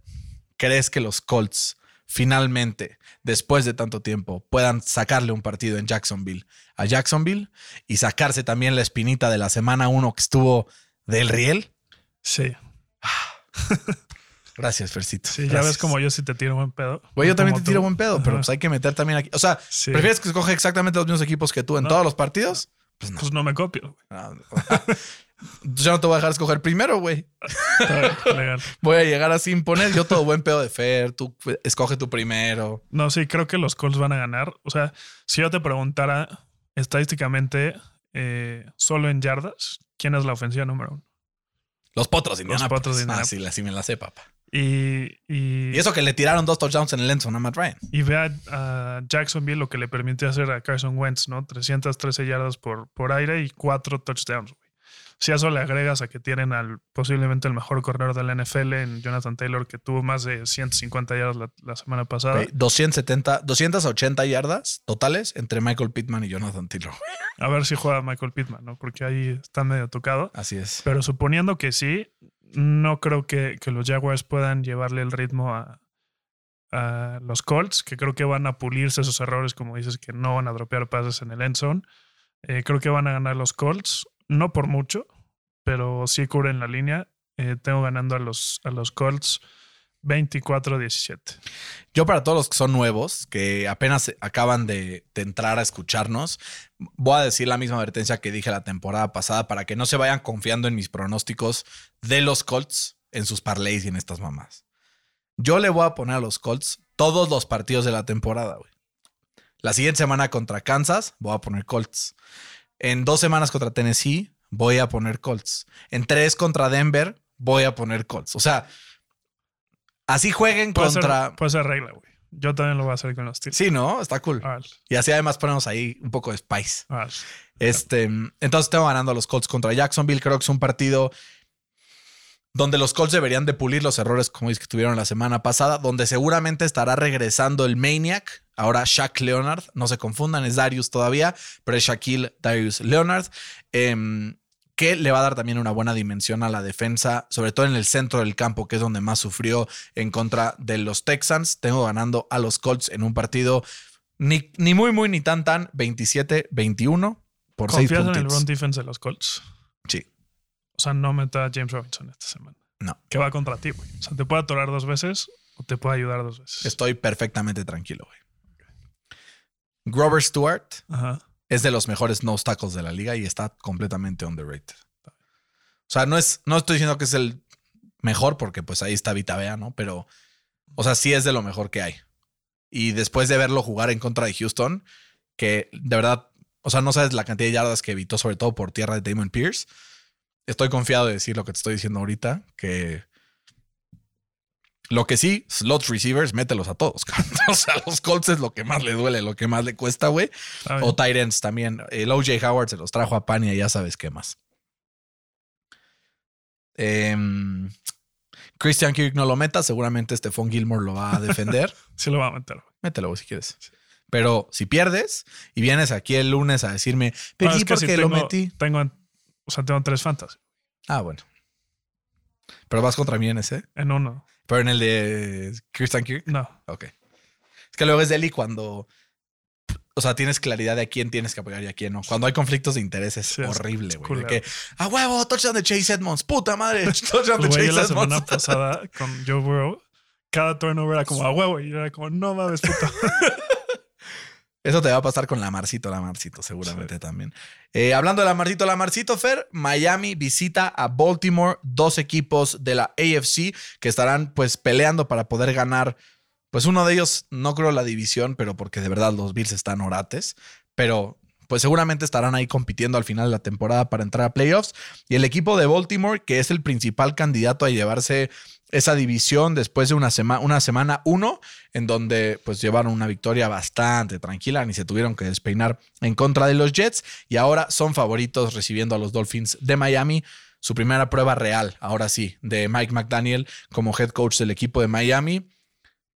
¿crees que los Colts finalmente, después de tanto tiempo, puedan sacarle un partido en Jacksonville a Jacksonville y sacarse también la espinita de la semana uno que estuvo del riel? Sí. Gracias, Fercito. Sí, ya ves como yo sí te tiro buen pedo. Güey, yo también te tiro tú. buen pedo, pero pues hay que meter también aquí. O sea, Sí. ¿prefieres que escoge exactamente los mismos equipos que tú en No. todos los partidos? Pues no. Pues no me copio. Ah, Yo no te voy a dejar escoger primero, güey. Voy a llegar así imponer. Yo todo buen pedo de Fer. Tú escoge tú primero. No, sí, creo que los Colts van a ganar. O sea, si yo te preguntara estadísticamente, eh, solo en yardas, ¿quién es la ofensiva número uno? Los potros de Los. Potros de Ah, sí, la- sí me la sé, papá. Y, y, Y eso que le tiraron dos touchdowns en el Enzo a Matt Ryan. y ve a, a Jacksonville lo que le permitió hacer a Carson Wentz, ¿no? 313 yardas por, por aire y cuatro touchdowns, güey. Si a eso le agregas a que tienen al posiblemente el mejor corredor de la NFL en Jonathan Taylor, que tuvo más de 150 yardas la, la semana pasada. Ok, 270, 280 yardas totales entre Michael Pittman y Jonathan Taylor. A ver si juega Michael Pittman, ¿no? Porque ahí está medio tocado. Así es. Pero suponiendo que sí, no creo que, que los Jaguars puedan llevarle el ritmo a, a los Colts, que creo que van a pulirse esos errores, como dices, que no van a dropear pases en el end zone. Eh, creo que van a ganar los Colts, no por mucho, pero sí cubren la línea. Eh, tengo ganando a los, a los Colts 24-17. Yo para todos los que son nuevos, que apenas acaban de, de entrar a escucharnos, voy a decir la misma advertencia que dije la temporada pasada para que no se vayan confiando en mis pronósticos de los Colts en sus parlays y en estas mamás. Yo le voy a poner a los Colts todos los partidos de la temporada, güey. La siguiente semana contra Kansas, voy a poner Colts. En dos semanas contra Tennessee, voy a poner Colts. En tres contra Denver, voy a poner Colts. O sea, así jueguen Puede, contra... ser, puede ser regla, güey. Yo también lo voy a hacer con los Steelers. Sí, ¿no? Está cool. Ah, Y así además ponemos ahí un poco de spice. ah, Este, entonces tengo ganando a los Colts contra Jacksonville. Creo que es un partido donde los Colts deberían de pulir los errores como dices que tuvieron la semana pasada, donde seguramente estará regresando el Maniac, ahora Shaq Leonard, no se confundan, es Darius todavía, pero es Shaquille Darius Leonard, em, que le va a dar también una buena dimensión a la defensa, sobre todo en el centro del campo, que es donde más sufrió en contra de los Texans. Tengo ganando a los Colts en un partido ni, ni muy, muy, ni tan, tan, 27-21 por 6 ¿Confías en el run defense de los Colts? Sí, O sea, no meta a James Robinson esta semana. no. Que va contra ti, güey. O sea, te puede atorar dos veces o te puede ayudar dos veces. Estoy perfectamente tranquilo, güey. Grover Stewart Ajá. es de los mejores no tackles de la liga y está completamente underrated. O sea, no es, no estoy diciendo que es el mejor porque pues ahí está Vita Vea, ¿no? Pero, o sea, sí es de lo mejor que hay. Y después de verlo jugar en contra de Houston, que de verdad, o sea, no sabes la cantidad de yardas que evitó, sobre todo por tierra de Damon Pierce. Estoy confiado de decir lo que te estoy diciendo ahorita, que lo que sí, slot receivers, mételos a todos. o sea, los Colts es lo que más le duele, lo que más le cuesta, güey. Bien. O Tyrants también. El OJ Howard se los trajo a Pania, ya sabes qué más. Em, Christian Kirk no lo meta, seguramente Stephon Gilmore lo va a defender. Sí lo va a meter. Mételo si quieres. Pero si pierdes y vienes aquí el lunes a decirme, No, perdí es que porque si lo tengo- metí. Tengo, o sea, tengo tres fantasy Ah, bueno. Pero vas contra mí en ese. en uno. Pero en el de Christian Kirk. No. Ok. Es que luego es Deli cuando. O sea, tienes claridad de a quién tienes que apoyar y a quién no. Cuando hay conflictos de interés es Sí, horrible, güey. Que, a huevo, touchdown de Chase Edmonds. Puta madre, touchdown de Chase la Edmonds. semana pasada con Joe Burrow, cada turnover era como a huevo y yo era como, no mames, puta. Eso te va a pasar con Lamarcito, Lamarcito, seguramente también. Eh, hablando de Lamarcito, Lamarcito, Fer, Miami visita a Baltimore, dos equipos de la AFC que estarán pues peleando para poder ganar. Pues uno de ellos, no creo la división, pero porque de verdad los Bills están orates, pero pues seguramente estarán ahí compitiendo al final de la temporada para entrar a playoffs. Y el equipo de Baltimore, que es el principal candidato a llevarse esa división después de una, semana una semana uno, en donde pues llevaron una victoria bastante tranquila, ni se tuvieron que despeinar en contra de los Jets y ahora son favoritos recibiendo a los Dolphins de Miami. Su primera prueba real, ahora sí, de Mike McDaniel como head coach del equipo de Miami.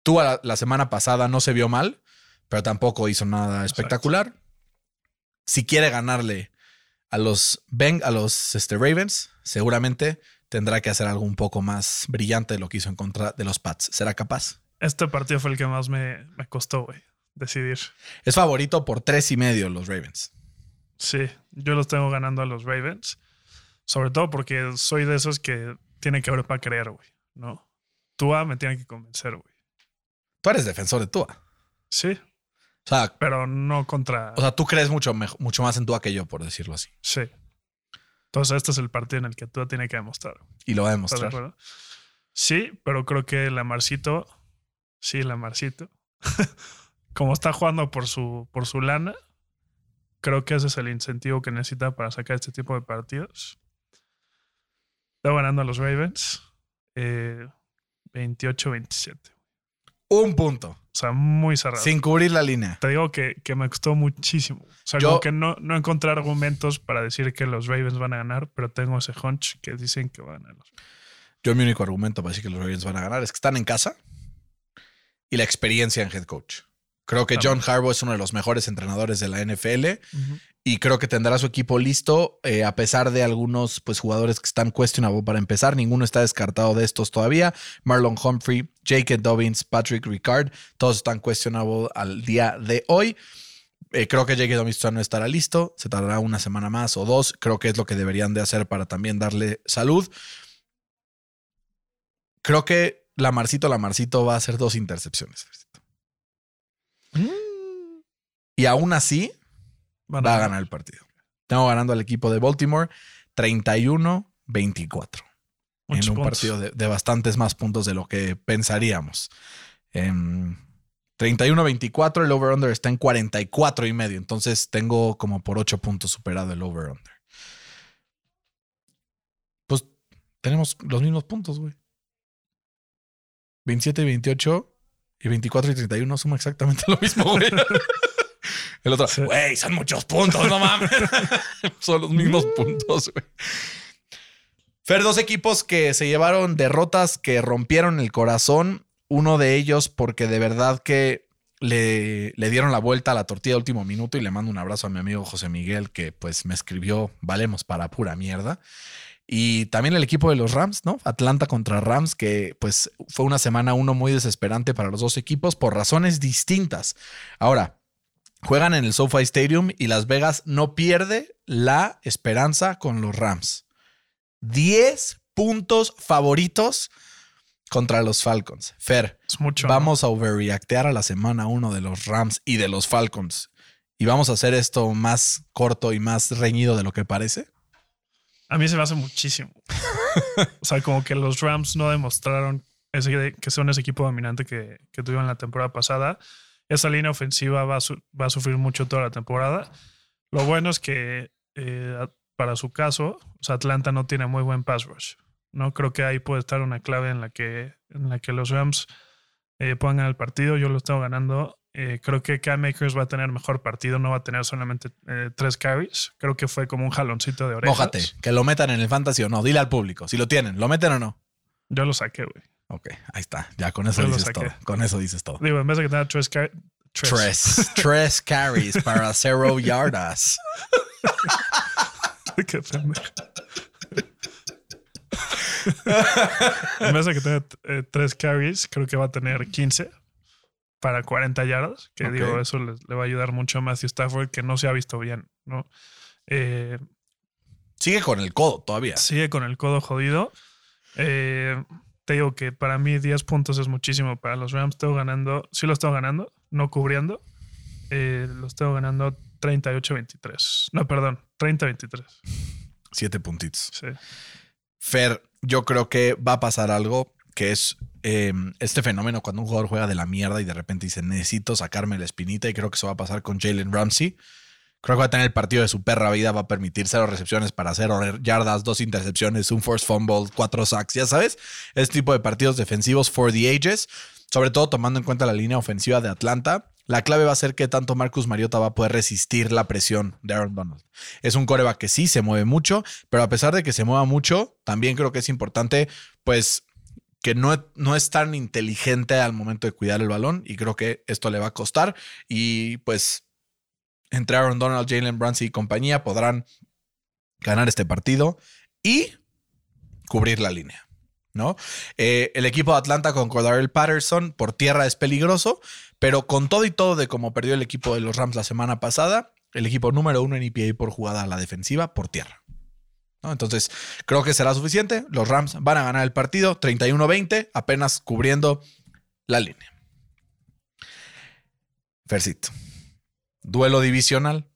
Tuvo la, la semana pasada, no se vio mal, pero tampoco hizo nada espectacular. Si quiere ganarle a los, ben, a los este, Ravens, seguramente tendrá que hacer algo un poco más brillante de lo que hizo en contra de los Pats. ¿Será capaz? Este partido fue el que más me, me costó, güey, decidir. Es favorito por tres y medio los Ravens. Sí, yo los tengo ganando a los Ravens. Sobre todo porque soy de esos que tiene que haber para creer, güey. ¿No? Tua me tiene que convencer, güey. Tú eres defensor de Tua. Sí. O sea, pero no contra. O sea, tú crees mucho, mucho más en Tua que yo, por decirlo así. Sí. Entonces, este es el partido en el que Tua tiene que demostrar. Y lo va a demostrar. sí, pero creo que la Marcito. Sí, la Marcito. como está jugando por su, por su lana, creo que ese es el incentivo que necesita para sacar este tipo de partidos. Está ganando a los Ravens. Eh, 28-27. Un punto. O sea, muy cerrado. Sin cubrir la línea. Te digo que, que me costó muchísimo. O sea, Yo, que no, no encontré argumentos para decir que los Ravens van a ganar, pero tengo ese hunch que dicen que van a ganar. Yo mi único argumento para decir que los Ravens van a ganar es que están en casa y la experiencia en head coach. Creo que John Harbaugh es uno de los mejores entrenadores de la NFL y creo que tendrá su equipo listo eh, a pesar de algunos pues, jugadores que están questionable para empezar. Ninguno está descartado de estos todavía. Marlon Humphrey, Jake Dobbins, Patrick Ricard, todos están questionable al día de hoy. Eh, creo que Jake Dobbins no estará listo. Se tardará una semana más o dos. Creo que es lo que deberían de hacer para también darle salud. Creo que Lamarcito, Lamarcito va a hacer dos intercepciones. Y aún así va a ganar el partido. Tengo ganando al equipo de Baltimore 31-24. En un partido de, bastantes más puntos de lo que pensaríamos. 31-24, em, el over-under está en 44 y medio. Entonces tengo como por 8 puntos superado el over-under. Pues tenemos los mismos puntos, güey. 27 y 28 y 24 y 31 suma exactamente lo mismo, güey. El otro, güey, son muchos puntos, no mames. son los mismos mm. puntos, güey. Fer, dos equipos que se llevaron derrotas que rompieron el corazón. Uno de ellos porque de verdad que le, le, dieron la vuelta a la tortilla de último minuto y le mando un abrazo a mi amigo José Miguel que pues me escribió, valemos para pura mierda. Y también el equipo de los Rams, ¿no? Atlanta contra Rams, que pues fue una semana uno muy desesperante para los dos equipos por razones distintas. Ahora, juegan en el SoFi Stadium y Las Vegas no pierde la esperanza con los Rams. 10 puntos favoritos contra los Falcons. Fer, mucho, vamos a overreactear a la semana uno de los Rams y de los Falcons. Y vamos a hacer esto más corto y más reñido de lo que parece. A mí se me hace muchísimo. o sea, como que los Rams no demostraron ese, que son ese equipo dominante que, tuvieron la temporada pasada. Esa línea ofensiva va a, sufrir mucho toda la temporada. Lo bueno es que eh, para su caso, Atlanta no tiene muy buen pass rush. No creo que ahí puede estar una clave en la que, en la que los Rams eh, puedan ganar el partido. Yo lo estoy ganando eh, creo que Cam Makers va a tener mejor partido, no va a tener solamente eh, tres carries. Creo que fue como un jaloncito de orejas. Mójate, que lo metan en el fantasy o no. Dile al público, si lo tienen, ¿lo meten o no? Yo lo saqué, güey. Ok, ahí está. Ya con eso dices todo. Con eso dices todo. Digo, en vez de que tenga tres carries. Tres. tres carries para cero yardas. Qué en vez de que tenga eh, tres carries, creo que va a tener 15 para 40 yardas, que digo, eso le, va a ayudar mucho a Matthew Stafford, que no se ha visto bien, ¿no? Eh, sigue con el codo todavía. Sigue con el codo jodido. Eh, te digo que para mí 10 puntos es muchísimo para los Rams. Estoy ganando, sí lo estoy ganando, no cubriendo. eh, los tengo ganando 38-23. No, perdón, 30-23. Siete puntitos. Sí. Fer, yo creo que va a pasar algo que es eh, este fenómeno cuando un jugador juega de la mierda y de repente dice necesito sacarme la espinita y creo que eso va a pasar con Jalen Ramsey. Creo que va a tener el partido de su perra vida, va a permitir cero recepciones para cero yardas, dos intercepciones, un force fumble, cuatro sacks, ya sabes, este tipo de partidos defensivos for the ages, sobre todo tomando en cuenta la línea ofensiva de Atlanta. La clave va a ser que tanto Marcus Mariota va a poder resistir la presión de Aaron Donald. Es un coreback que sí se mueve mucho, pero a pesar de que se mueva mucho, también creo que es importante, pues, que no, no es tan inteligente al momento de cuidar el balón y creo que esto le va a costar y pues entre Aaron Donald, Jalen Brunson y compañía podrán ganar este partido y cubrir la línea. ¿no? Eh, el equipo de Atlanta con Cordarrelle Patterson por tierra es peligroso, pero con todo y todo de cómo perdió el equipo de los Rams la semana pasada, el equipo número uno en EPA por jugada a la defensiva por tierra. Entonces, creo que será suficiente. Los Rams van a ganar el partido 31-20, apenas cubriendo la línea. Fercito. Duelo divisional.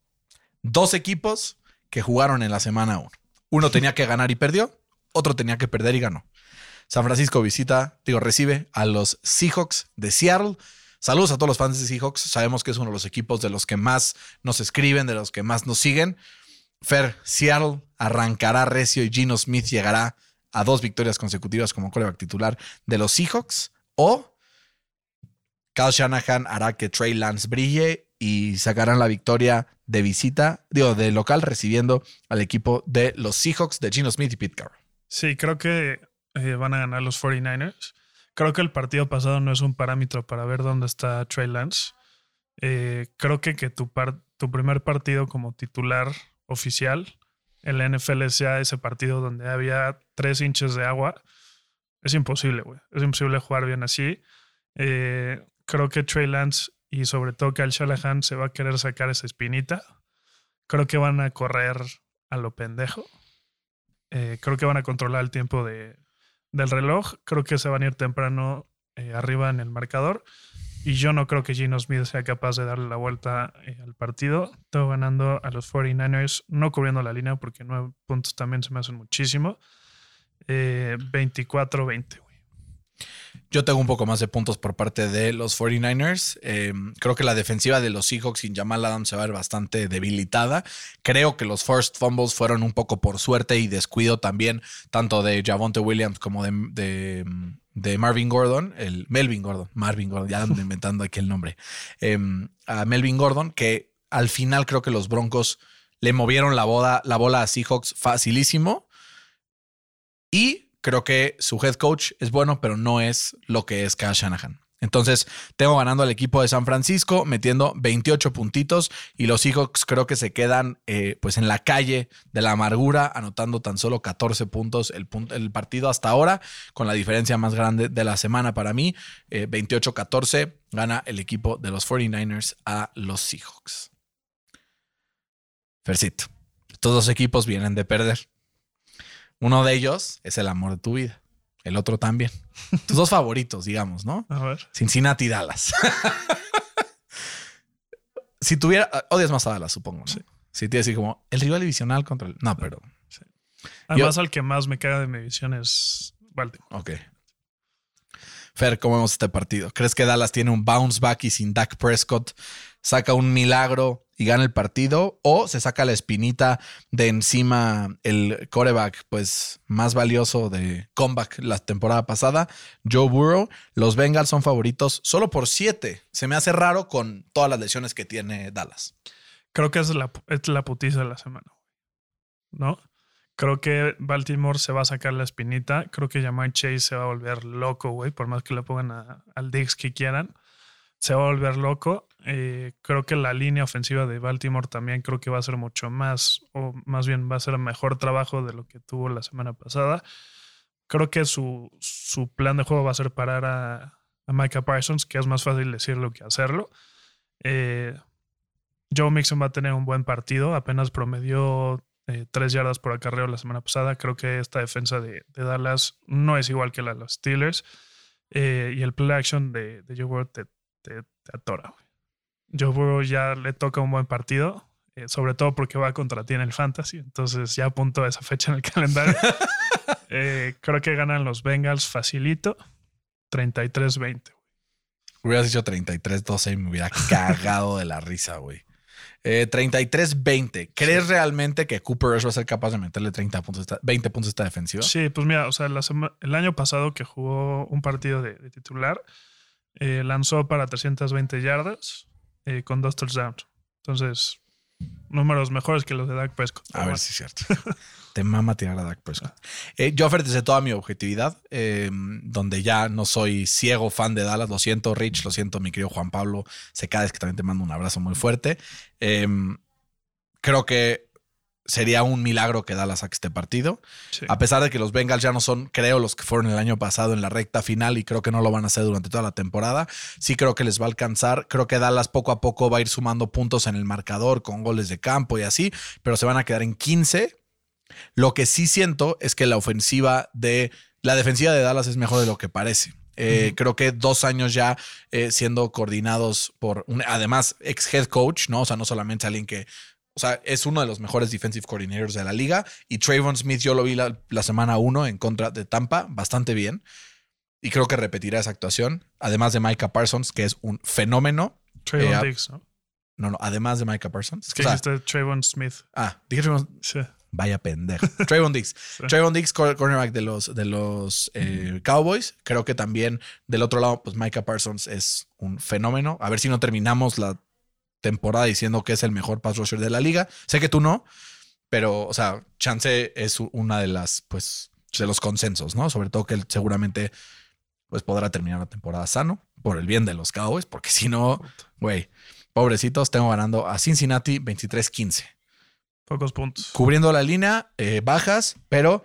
Dos equipos que jugaron en la semana 1. Uno tenía que ganar y perdió, otro tenía que perder y ganó. San Francisco visita, digo, recibe a los Seahawks de Seattle. Saludos a todos los fans de Seahawks. Sabemos que es uno de los equipos de los que más nos escriben, de los que más nos siguen. Fer, Seattle arrancará recio y Gino Smith llegará a dos victorias consecutivas como coreback titular de los Seahawks. O Kyle Shanahan hará que Trey Lance brille y sacarán la victoria de visita, digo, de local, recibiendo al equipo de los Seahawks de Gino Smith y Pete Carroll. Sí, creo que eh, van a ganar los 49ers. Creo que el partido pasado no es un parámetro para ver dónde está Trey Lance. Eh, creo que que tu, tu primer partido como titular oficial en la NFL sea ese partido donde había tres hinchas de agua. Es imposible, güey. Es imposible jugar bien así. Eh, creo que Trey Lance y sobre todo Al Shanahan se va a querer sacar esa espinita. Creo que van a correr a lo pendejo. Eh, creo que van a controlar el tiempo de, del reloj. Creo que se van a ir temprano eh, arriba en el marcador. Y yo no creo que Gino Smith sea capaz de darle la vuelta eh, al partido. Estoy ganando a los 49ers, no cubriendo la línea porque nueve puntos también se me hacen muchísimo. 24-20. Yo tengo un poco más de puntos por parte de los 49ers. Eh, creo que la defensiva de los Seahawks sin Jamal Adams se va a ver bastante debilitada. Creo que los first fumbles fueron un poco por suerte y descuido también, tanto de Javonte Williams como de, de, Marvin Gordon, el Melvin Gordon, Marvin Gordon, ya ando inventando aquí el nombre, em, a Melvin Gordon, que al final creo que los Broncos le movieron la, boda, la bola a Seahawks facilísimo. Y creo que su head coach es bueno, pero no es lo que es Kyle Shanahan. Entonces, tengo ganando al equipo de San Francisco, metiendo 28 puntitos y los Seahawks creo que se quedan eh, pues en la calle de la amargura, anotando tan solo 14 puntos el, el partido hasta ahora, con la diferencia más grande de la semana para mí. 28-14 eh, gana el equipo de los 49ers a los Seahawks. Fercito, estos dos equipos vienen de perder. Uno de ellos es el amor de tu vida. El otro también. Tus dos favoritos, digamos, ¿no? A ver. Cincinnati y Dallas. si tuviera. Odias más a Dallas, supongo. ¿no? Sí. Si te decir como el rival divisional contra el. No, pero. Sí. Además, al que más me caga de mi visión es Baltimore. Ok. Fer, ¿cómo vemos este partido? ¿Crees que Dallas tiene un bounce back y sin Dak Prescott saca un milagro y gana el partido? ¿O se saca la espinita de encima el coreback pues, más valioso de comeback la temporada pasada, Joe Burrow? Los Bengals son favoritos solo por siete. Se me hace raro con todas las lesiones que tiene Dallas. Creo que es la, es la putiza de la semana. ¿No? Creo que Baltimore se va a sacar la espinita. Creo que Jamar Chase se va a volver loco, güey. Por más que le pongan al Dix que quieran. Se va a volver loco. Eh, creo que la línea ofensiva de Baltimore también creo que va a ser mucho más, o más bien va a ser mejor trabajo de lo que tuvo la semana pasada. Creo que su, su plan de juego va a ser parar a, a Micah Parsons, que es más fácil decirlo que hacerlo. Eh, Joe Mixon va a tener un buen partido. Apenas promedió eh, tres yardas por acarreo la semana pasada. Creo que esta defensa de, Dallas no es igual que la de los Steelers. Y el play action de, de Joe te, te, atora. Joe Burrow ya le toca un buen partido, eh, sobre todo porque va contra ti en el Fantasy. Entonces ya apunto esa fecha en el calendario. Eh, creo que ganan los Bengals facilito, 33-20. Hubieras dicho 33-12 y me hubiera cagado de la risa, güey. Eh, 33-20. ¿Crees realmente que Cooper Rush va a ser capaz de meterle 30 puntos, esta- 20 puntos a esta defensiva? Sí, pues mira, o sea, la el año pasado que jugó un partido de, de titular, eh, lanzó para 320 yardas eh, con dos touchdowns. Entonces, números mejores que los de Dak Prescott. A ver si es cierto. Te mama tirar a Dak Prescott. Eh, yo desde toda mi objetividad, eh, donde ya no soy ciego fan de Dallas. Lo siento, Rich. Lo siento, mi querido Juan Pablo Secades, que también te mando un abrazo muy fuerte. Eh, creo que sería un milagro que Dallas saque este partido. Sí. A pesar de que los Bengals ya no son, creo, los que fueron el año pasado en la recta final y creo que no lo van a hacer durante toda la temporada. Sí creo que les va a alcanzar. Creo que Dallas poco a poco va a ir sumando puntos en el marcador con goles de campo y así, pero se van a quedar en 15. Lo que sí siento es que la ofensiva de la defensiva de Dallas es mejor de lo que parece. Eh. Creo que dos años ya eh, siendo coordinados por un, además, ex head coach, ¿no? O sea, no solamente alguien que, o sea, es uno de los mejores defensive coordinators de la liga. Y Trayvon Smith, yo lo vi la, la semana uno en contra de Tampa, bastante bien. Y creo que repetirá esa actuación. Además de Micah Parsons, que es un fenómeno. Trayvon eh, Diggs, ¿no? No, no, además de Micah Parsons. Es que O sea, dijiste Trayvon Smith. ah, dije Trayvon- Sí. Vaya pendejo. Trayvon Diggs. Trayvon Diggs, cor- cornerback de los, de los eh, Cowboys. Creo que también del otro lado, pues Micah Parsons es un fenómeno. A ver si no terminamos la temporada diciendo que es el mejor pass rusher de la liga. Sé que tú no, pero, o sea, Chance es una de las, pues, de los consensos, ¿no? Sobre todo que él seguramente, pues, podrá terminar la temporada sano por el bien de los Cowboys, porque si no, güey, pobrecitos, tengo ganando a Cincinnati 23-15 Pocos puntos. cubriendo la línea, eh, bajas, pero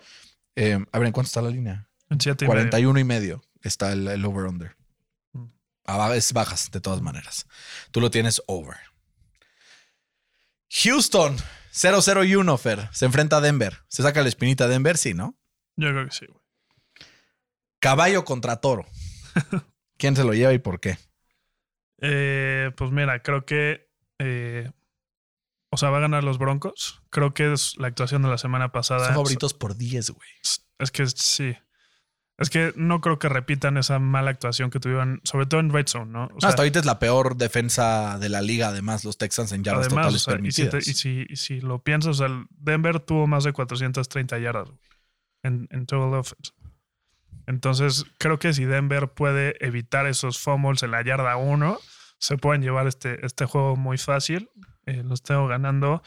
eh, a ver, ¿en cuánto está la línea? En y medio. 41 y medio está el, el over-under. Es bajas, de todas maneras. Tú lo tienes over. Houston, 0-0 y 1, Fer. Se enfrenta a Denver. ¿Se saca la espinita a Denver? Sí, ¿no? Yo creo que sí, güey. Caballo contra toro. ¿Quién se lo lleva y por qué? Eh, pues mira, creo que. eh, o sea, va a ganar los Broncos. Creo que es la actuación de la semana pasada. Son favoritos por 10, güey. Es que sí. Es que no creo que repitan esa mala actuación que tuvieron, sobre todo en Red Zone, ¿no? O No, sea, hasta ahorita es la peor defensa de la liga, además, los Texans en yardas además, totales o sea, y, si permitidas. te- y si, y si lo piensas, o sea, el Denver tuvo más de 430 yardas en, en total offense. Entonces, creo que si Denver puede evitar esos fumbles en la yarda 1, se pueden llevar este, este juego muy fácil. Eh, los tengo ganando,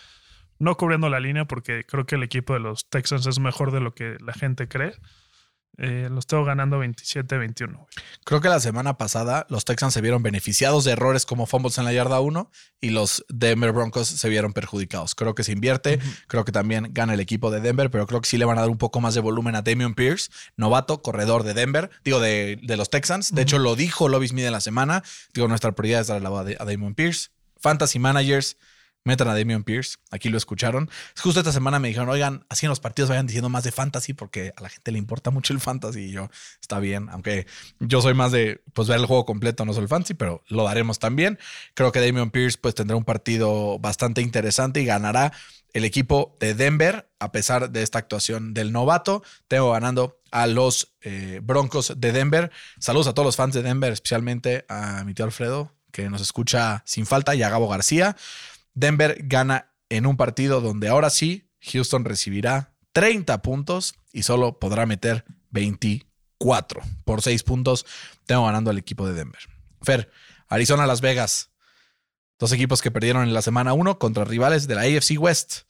no cubriendo la línea, porque creo que el equipo de los Texans es mejor de lo que la gente cree. Eh, los tengo ganando 27-21. güey. Creo que la semana pasada los Texans se vieron beneficiados de errores como fumbles en la yarda 1 y los Denver Broncos se vieron perjudicados. Creo que se invierte, creo que también gana el equipo de Denver, pero creo que sí le van a dar un poco más de volumen a Damian Pierce, novato, corredor de Denver, digo, de, de los Texans. De hecho, lo dijo Lobby Smith en la semana. Digo, nuestra prioridad es darle la a Damian Pierce. Fantasy Managers, metan a Damian Pierce. Aquí lo escucharon. Justo esta semana me dijeron, oigan, así en los partidos vayan diciendo más de fantasy porque a la gente le importa mucho el fantasy. Y yo, está bien, aunque yo soy más de pues ver el juego completo, no solo el fantasy, pero lo daremos también. Creo que Damian Pierce pues tendrá un partido bastante interesante y ganará el equipo de Denver a pesar de esta actuación del novato. Tengo ganando a los eh, Broncos de Denver. Saludos a todos los fans de Denver, especialmente a mi tío Alfredo, que nos escucha sin falta, y a Gabo García. Denver gana en un partido donde ahora sí Houston recibirá 30 puntos y solo podrá meter 24 por 6 puntos. Tengo ganando al equipo de Denver. Fer, Arizona, Las Vegas. Dos equipos que perdieron en la semana 1 contra rivales de la AFC West.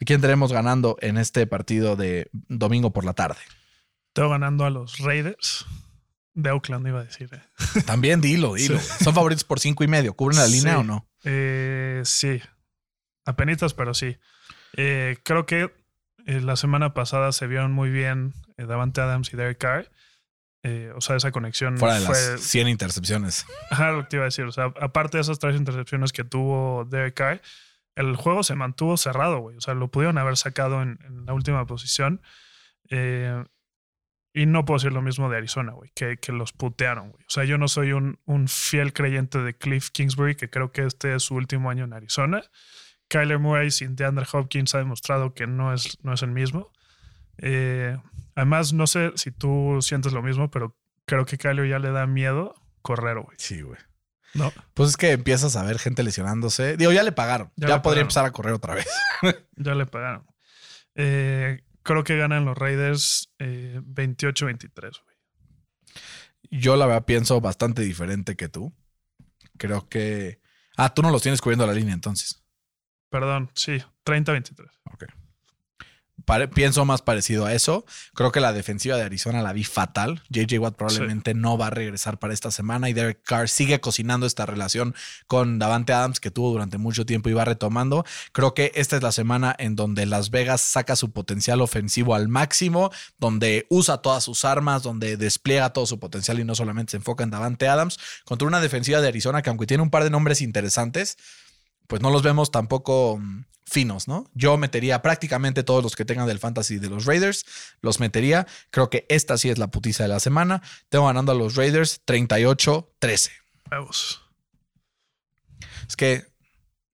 ¿A quién tenemos ganando en este partido de domingo por la tarde? Tengo ganando a los Raiders de Oakland, iba a decir. eh. También dilo, dilo. Son favoritos por 5 y medio. ¿Cubren la línea Sí. o no? Eh, sí, apenitas, pero sí. Eh, creo que eh, la semana pasada se vieron muy bien eh, Davante Adams y Derek Carr. Eh, o sea, esa conexión Fuera de fue. las 100 intercepciones. Ajá, lo que te iba a decir. O sea, aparte de esas tres intercepciones que tuvo Derek Carr, el juego se mantuvo cerrado, güey. O sea, lo pudieron haber sacado en, en la última posición. Eh, Y no puedo decir lo mismo de Arizona, güey, que, que los putearon, güey. O sea, yo no soy un, un fiel creyente de Cliff Kingsbury, que creo que este es su último año en Arizona. Kyler Murray sin DeAndre Hopkins ha demostrado que no es, no es el mismo. Eh, además, no sé si tú sientes lo mismo, pero creo que Kyler ya le da miedo correr, güey. Sí, güey. No, Pues es que empiezas a ver gente lesionándose. Digo, ya le pagaron. Ya Ya, le podría pagaron. empezar a correr otra vez. ya le pagaron. Eh, creo que ganan los Raiders eh, 28-23, güey. Yo la verdad pienso bastante diferente que tú. Creo que. Ah, tú no los tienes cubriendo la línea entonces. Perdón, sí, 30-23. Ok. Pienso más parecido a eso. Creo que la defensiva de Arizona la vi fatal. JJ Watt probablemente no va a regresar para esta semana y Derek Carr sigue cocinando esta relación con Davante Adams que tuvo durante mucho tiempo y va retomando. Creo que esta es la semana en donde Las Vegas saca su potencial ofensivo al máximo, donde usa todas sus armas, donde despliega todo su potencial y no solamente se enfoca en Davante Adams contra una defensiva de Arizona que aunque tiene un par de nombres interesantes, pues no los vemos tampoco mm, finos, ¿no? Yo metería prácticamente todos los que tengan del fantasy de los Raiders, los metería. Creo que esta sí es la putiza de la semana. Tengo ganando a los Raiders 38-13. Vamos. Es que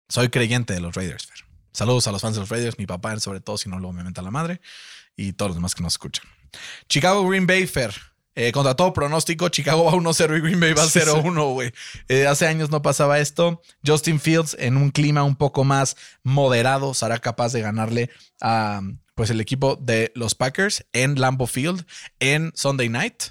soy creyente de los Raiders, Fer. Saludos a los fans de los Raiders, mi papá sobre todo, si no luego me menta la madre, y todos los demás que nos escuchan. Chicago Green Bay, Fer. Eh, contra todo pronóstico, Chicago va 1-0 y Green Bay va Sí, sí. 0-1, güey. Eh, hace años no pasaba esto. Justin Fields en un clima un poco más moderado será capaz de ganarle a pues el equipo de los Packers en Lambeau Field en Sunday Night.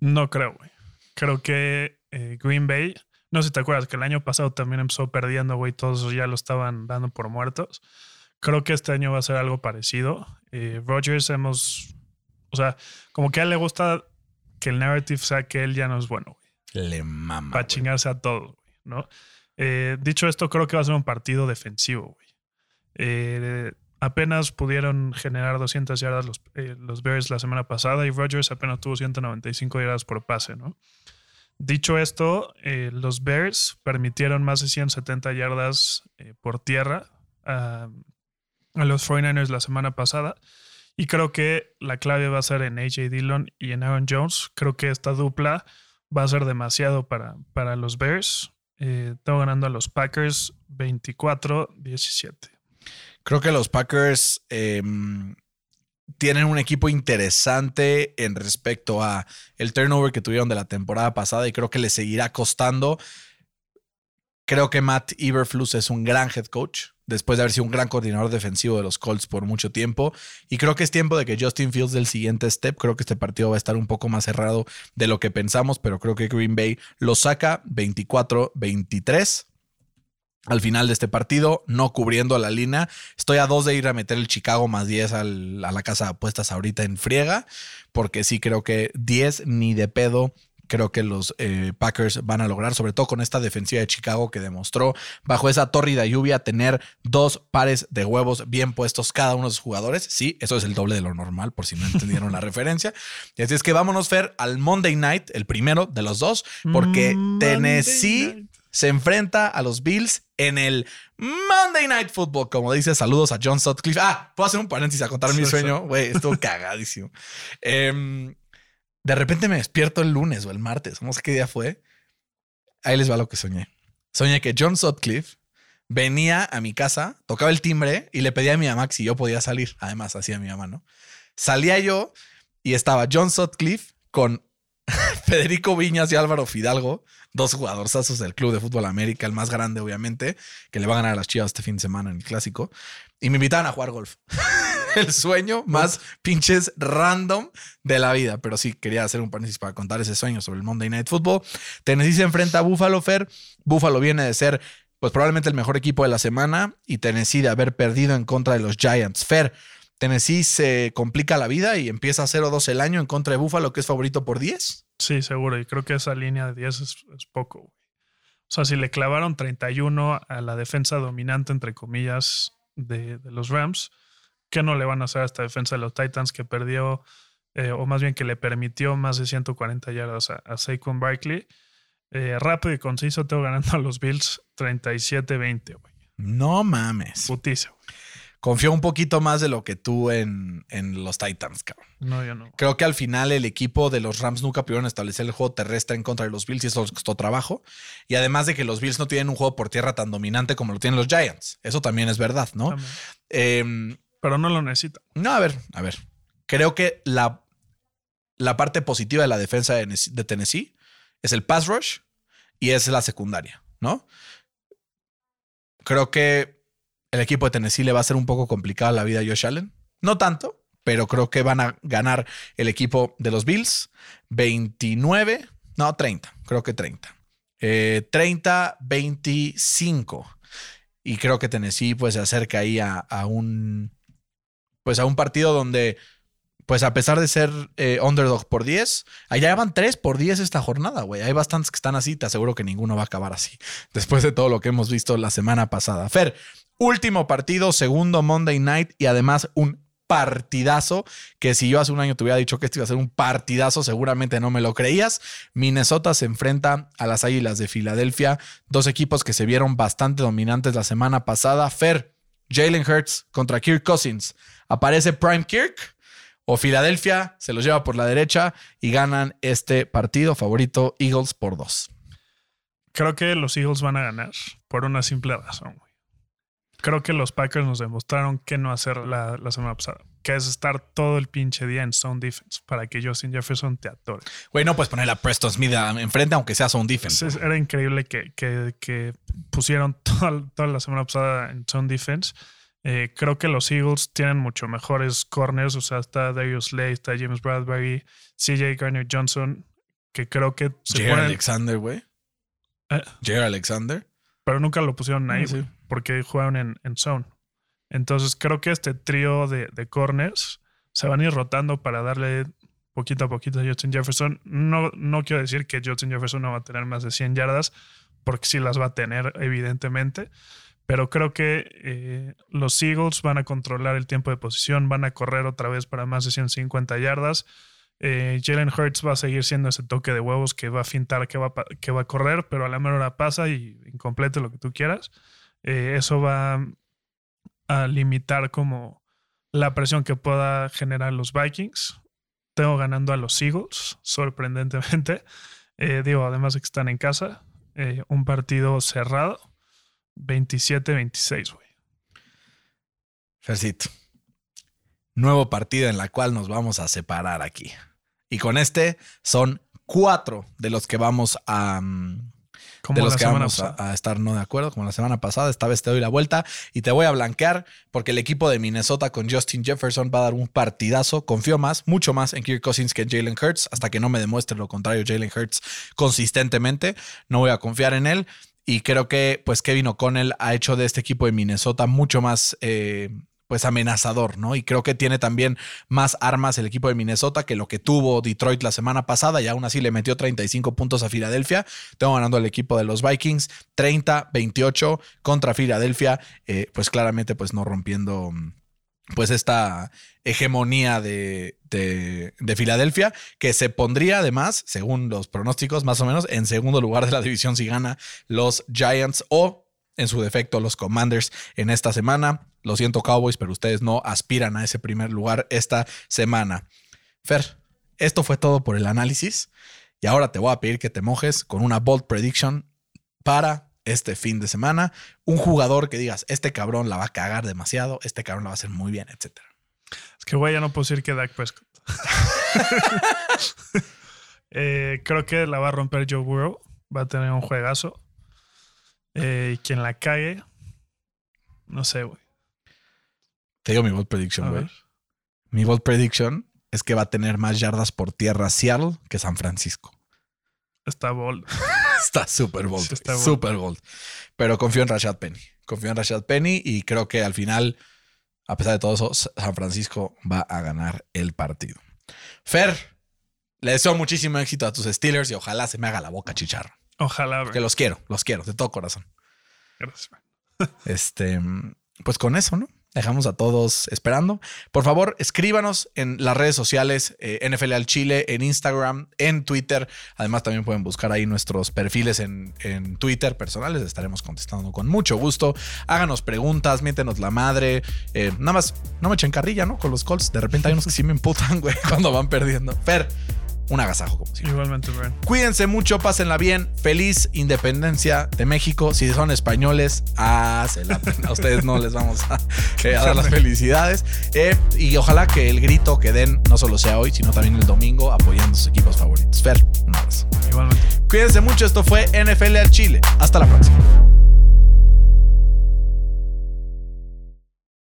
No creo, güey. Creo que eh, Green Bay, no sé si te acuerdas que el año pasado también empezó perdiendo, güey, todos ya lo estaban dando por muertos. Creo que este año va a ser algo parecido. Eh, Rodgers hemos, o sea, como que a él le gusta que el narrative sea que él ya no es bueno, güey, Le mama. para chingarse a todos, güey, ¿no? Eh, dicho esto, creo que va a ser un partido defensivo, güey. Eh, apenas pudieron generar 200 yardas los, eh, los Bears la semana pasada y Rodgers apenas tuvo 195 yardas por pase, ¿no? Dicho esto, eh, los Bears permitieron más de 170 yardas eh, por tierra a, a los 49ers la semana pasada. Y creo que la clave va a ser en AJ Dillon y en Aaron Jones. Creo que esta dupla va a ser demasiado para, para los Bears. Eh, tengo ganando a los Packers 24-17. Creo que los Packers eh, tienen un equipo interesante en respecto a el turnover que tuvieron de la temporada pasada y creo que les seguirá costando. Creo que Matt Eberflus es un gran head coach después de haber sido un gran coordinador defensivo de los Colts por mucho tiempo. Y creo que es tiempo de que Justin Fields del siguiente step. Creo que este partido va a estar un poco más cerrado de lo que pensamos, pero creo que Green Bay lo saca 24-23 al final de este partido, no cubriendo la línea. Estoy a dos de ir a meter el Chicago más 10 al- a la casa de apuestas ahorita en friega, porque sí creo que 10 ni de pedo. Creo que los eh, Packers van a lograr, sobre todo con esta defensiva de Chicago que demostró bajo esa tórrida lluvia tener dos pares de huevos bien puestos cada uno de sus jugadores. Sí, eso es el doble de lo normal, por si no entendieron la referencia. Y así es que vámonos, Fer, al Monday Night, el primero de los dos, porque Monday Tennessee Night. se enfrenta a los Bills en el Monday Night Football. Como dice, saludos a John Sutcliffe. Ah, puedo hacer un paréntesis a contar mi sueño. Güey, estuvo cagadísimo. Em, de repente me despierto el lunes o el martes, no sé qué día fue. Ahí les va lo que soñé. Soñé que John Sutcliffe venía a mi casa, tocaba el timbre y le pedía a mi mamá si yo podía salir. Además, hacía mi mamá, ¿no? Salía yo y estaba John Sutcliffe con Federico Viñas y Álvaro Fidalgo, dos jugadorzazos del Club de Fútbol América, el más grande, obviamente, que le va a ganar a las Chivas este fin de semana en el clásico. Y me invitaban a jugar golf. el sueño más pinches random de la vida. Pero sí, quería hacer un paréntesis para contar ese sueño sobre el Monday Night Football. Tennessee se enfrenta a Buffalo Fer. Buffalo viene de ser, pues probablemente el mejor equipo de la semana. Y Tennessee de haber perdido en contra de los Giants. Fer, Tennessee se complica la vida y empieza a 0-2 el año en contra de Buffalo, que es favorito por 10. Sí, seguro. Y creo que esa línea de 10 es, poco. O sea, si le clavaron 31 a la defensa dominante, entre comillas, de los Rams, ¿qué no le van a hacer a esta defensa de los Titans que perdió, eh, o más bien que le permitió más de 140 yardas a, a Saquon Barkley? Eh, rápido y conciso, tengo ganando a los Bills 37-20, güey. No mames. Putiza, güey. confío un poquito más de lo que tú en, en los Titans, cabrón. No, yo no. Creo que al final el equipo de los Rams nunca pudieron establecer el juego terrestre en contra de los Bills y eso les costó trabajo. Y además de que los Bills no tienen un juego por tierra tan dominante como lo tienen los Giants. Eso también es verdad, ¿no? Eh, Pero no lo necesita. no, a ver, a ver. Creo que la, la parte positiva de la defensa de Tennessee- es el pass rush y es la secundaria, ¿no? Creo que el equipo de Tennessee le va a ser un poco complicada la vida a Josh Allen. No tanto, pero creo que van a ganar el equipo de los Bills 29, no 30, creo que 30. Eh, 30, 25. Y creo que Tennessee pues se acerca ahí a, a un pues a un partido donde pues a pesar de ser eh, underdog por 10, allá van 3 por 10 esta jornada, güey. Hay bastantes que están así, te aseguro que ninguno va a acabar así, después de todo lo que hemos visto la semana pasada. Fer, último partido, segundo Monday Night y además un partidazo que si yo hace un año te hubiera dicho que este iba a ser un partidazo, seguramente no me lo creías. Minnesota se enfrenta a las Águilas de Filadelfia, dos equipos que se vieron bastante dominantes la semana pasada. Fer, Jalen Hurts contra Kirk Cousins. Aparece Prime Kirk o Filadelfia se los lleva por la derecha y ganan este partido favorito Eagles por dos. Creo que los Eagles van a ganar por una simple razón, güey. Creo que los Packers nos demostraron qué no hacer la, la semana pasada, que es estar todo el pinche día en zone defense para que Justin Jefferson te atore. Güey, no puedes poner a Preston Smith enfrente aunque sea un defense. Era increíble que, que- que pusieron toda, toda la semana pasada en zone defense. Eh, creo que los Eagles tienen mucho mejores corners. O sea, está Darius Slay, está James Bradbury, CJ Garner Johnson, que creo que se Jair Alexander, güey. Eh. Jair Alexander. pero nunca lo pusieron ahí, Sí. porque jugaron en, en zone. Entonces creo que este trío de, de corners se van a ir rotando para darle poquito a poquito a Justin Jefferson. No, no quiero decir que Justin Jefferson no va a tener más de 100 yardas, porque sí las va a tener, evidentemente. Pero creo que eh, los Eagles van a controlar el tiempo de posición, van a correr otra vez para más de 150 yardas. Eh, Jalen Hurts va a seguir siendo ese toque de huevos que va a fintar que va, que va a correr, pero a la menor hora pasa y incomplete lo que tú quieras. Eh, eso va a limitar como la presión que pueda generar los Vikings. Tengo ganando a los Eagles, sorprendentemente. Digo, además de que están en casa, un partido cerrado, 27-26, güey. Fercito. Nuevo partido en la cual nos vamos a separar aquí. Y con este son cuatro de los que vamos a. mm, Como de los que vamos a estar no de acuerdo, como la semana pasada. Esta vez te doy la vuelta y te voy a blanquear porque el equipo de Minnesota con Justin Jefferson va a dar un partidazo. Confío más, mucho más en Kirk Cousins que en Jalen Hurts. Hasta que no me demuestre lo contrario, Jalen Hurts consistentemente. No voy a confiar en él. Y creo que pues Kevin O'Connell ha hecho de este equipo de Minnesota mucho más eh, pues amenazador, ¿no? Y creo que tiene también más armas el equipo de Minnesota que lo que tuvo Detroit la semana pasada y aún así le metió 35 puntos a Filadelfia. Tengo ganando al equipo de los Vikings 30-28 contra Filadelfia, eh, pues claramente pues no rompiendo mm, pues esta hegemonía de, de, de Filadelfia, que se pondría además, según los pronósticos, más o menos en segundo lugar de la división si gana los Giants o en su defecto los Commanders en esta semana. Lo siento Cowboys, pero ustedes no aspiran a ese primer lugar esta semana. Fer, esto fue todo por el análisis y ahora te voy a pedir que te mojes con una bold prediction para este fin de semana. Un jugador que digas, este cabrón la va a cagar demasiado, este cabrón la va a hacer muy bien, etcétera. Es que, güey, ya no puedo decir que Dak Prescott. Eh, creo que la va a romper Joe Burrow. Va a tener un juegazo. Eh, y quien la cague, no sé, güey. Te digo mi bold prediction, güey. Mi bold prediction es que va a tener más yardas por tierra Seattle que San Francisco. Está bold. Está súper bold. Sí, está bold. Súper bold. Pero confío en Rashad Penny. Confío en Rashad Penny y creo que al final, a pesar de todo eso, San Francisco va a ganar el partido. Fer, le deseo muchísimo éxito a tus Steelers y ojalá se me haga la boca chicharro. Ojalá, güey. Que los quiero, los quiero, de todo corazón. Gracias, güey. Este, pues con eso, ¿no? Dejamos a todos esperando. Por favor, escríbanos en las redes sociales, eh, NFL al Chile, en Instagram, en Twitter. Además, también pueden buscar ahí nuestros perfiles en, en Twitter personales. Estaremos contestando con mucho gusto. Háganos preguntas, miéntenos la madre. Eh, nada más, no me echen carrilla, ¿no? Con los Colts. De repente hay unos que sí me emputan, güey, cuando van perdiendo. Fer, un agasajo como siempre. Igualmente, Brian. Cuídense mucho, pásenla bien. Feliz independencia de México. Si son españoles, ah, se la a ustedes no les vamos a, eh, a dar las felicidades. Eh, y ojalá que el grito que den no solo sea hoy, sino también el domingo apoyando sus equipos favoritos. Fer, un abrazo. Igualmente. Cuídense mucho. Esto fue NFL al Chile. Hasta la próxima.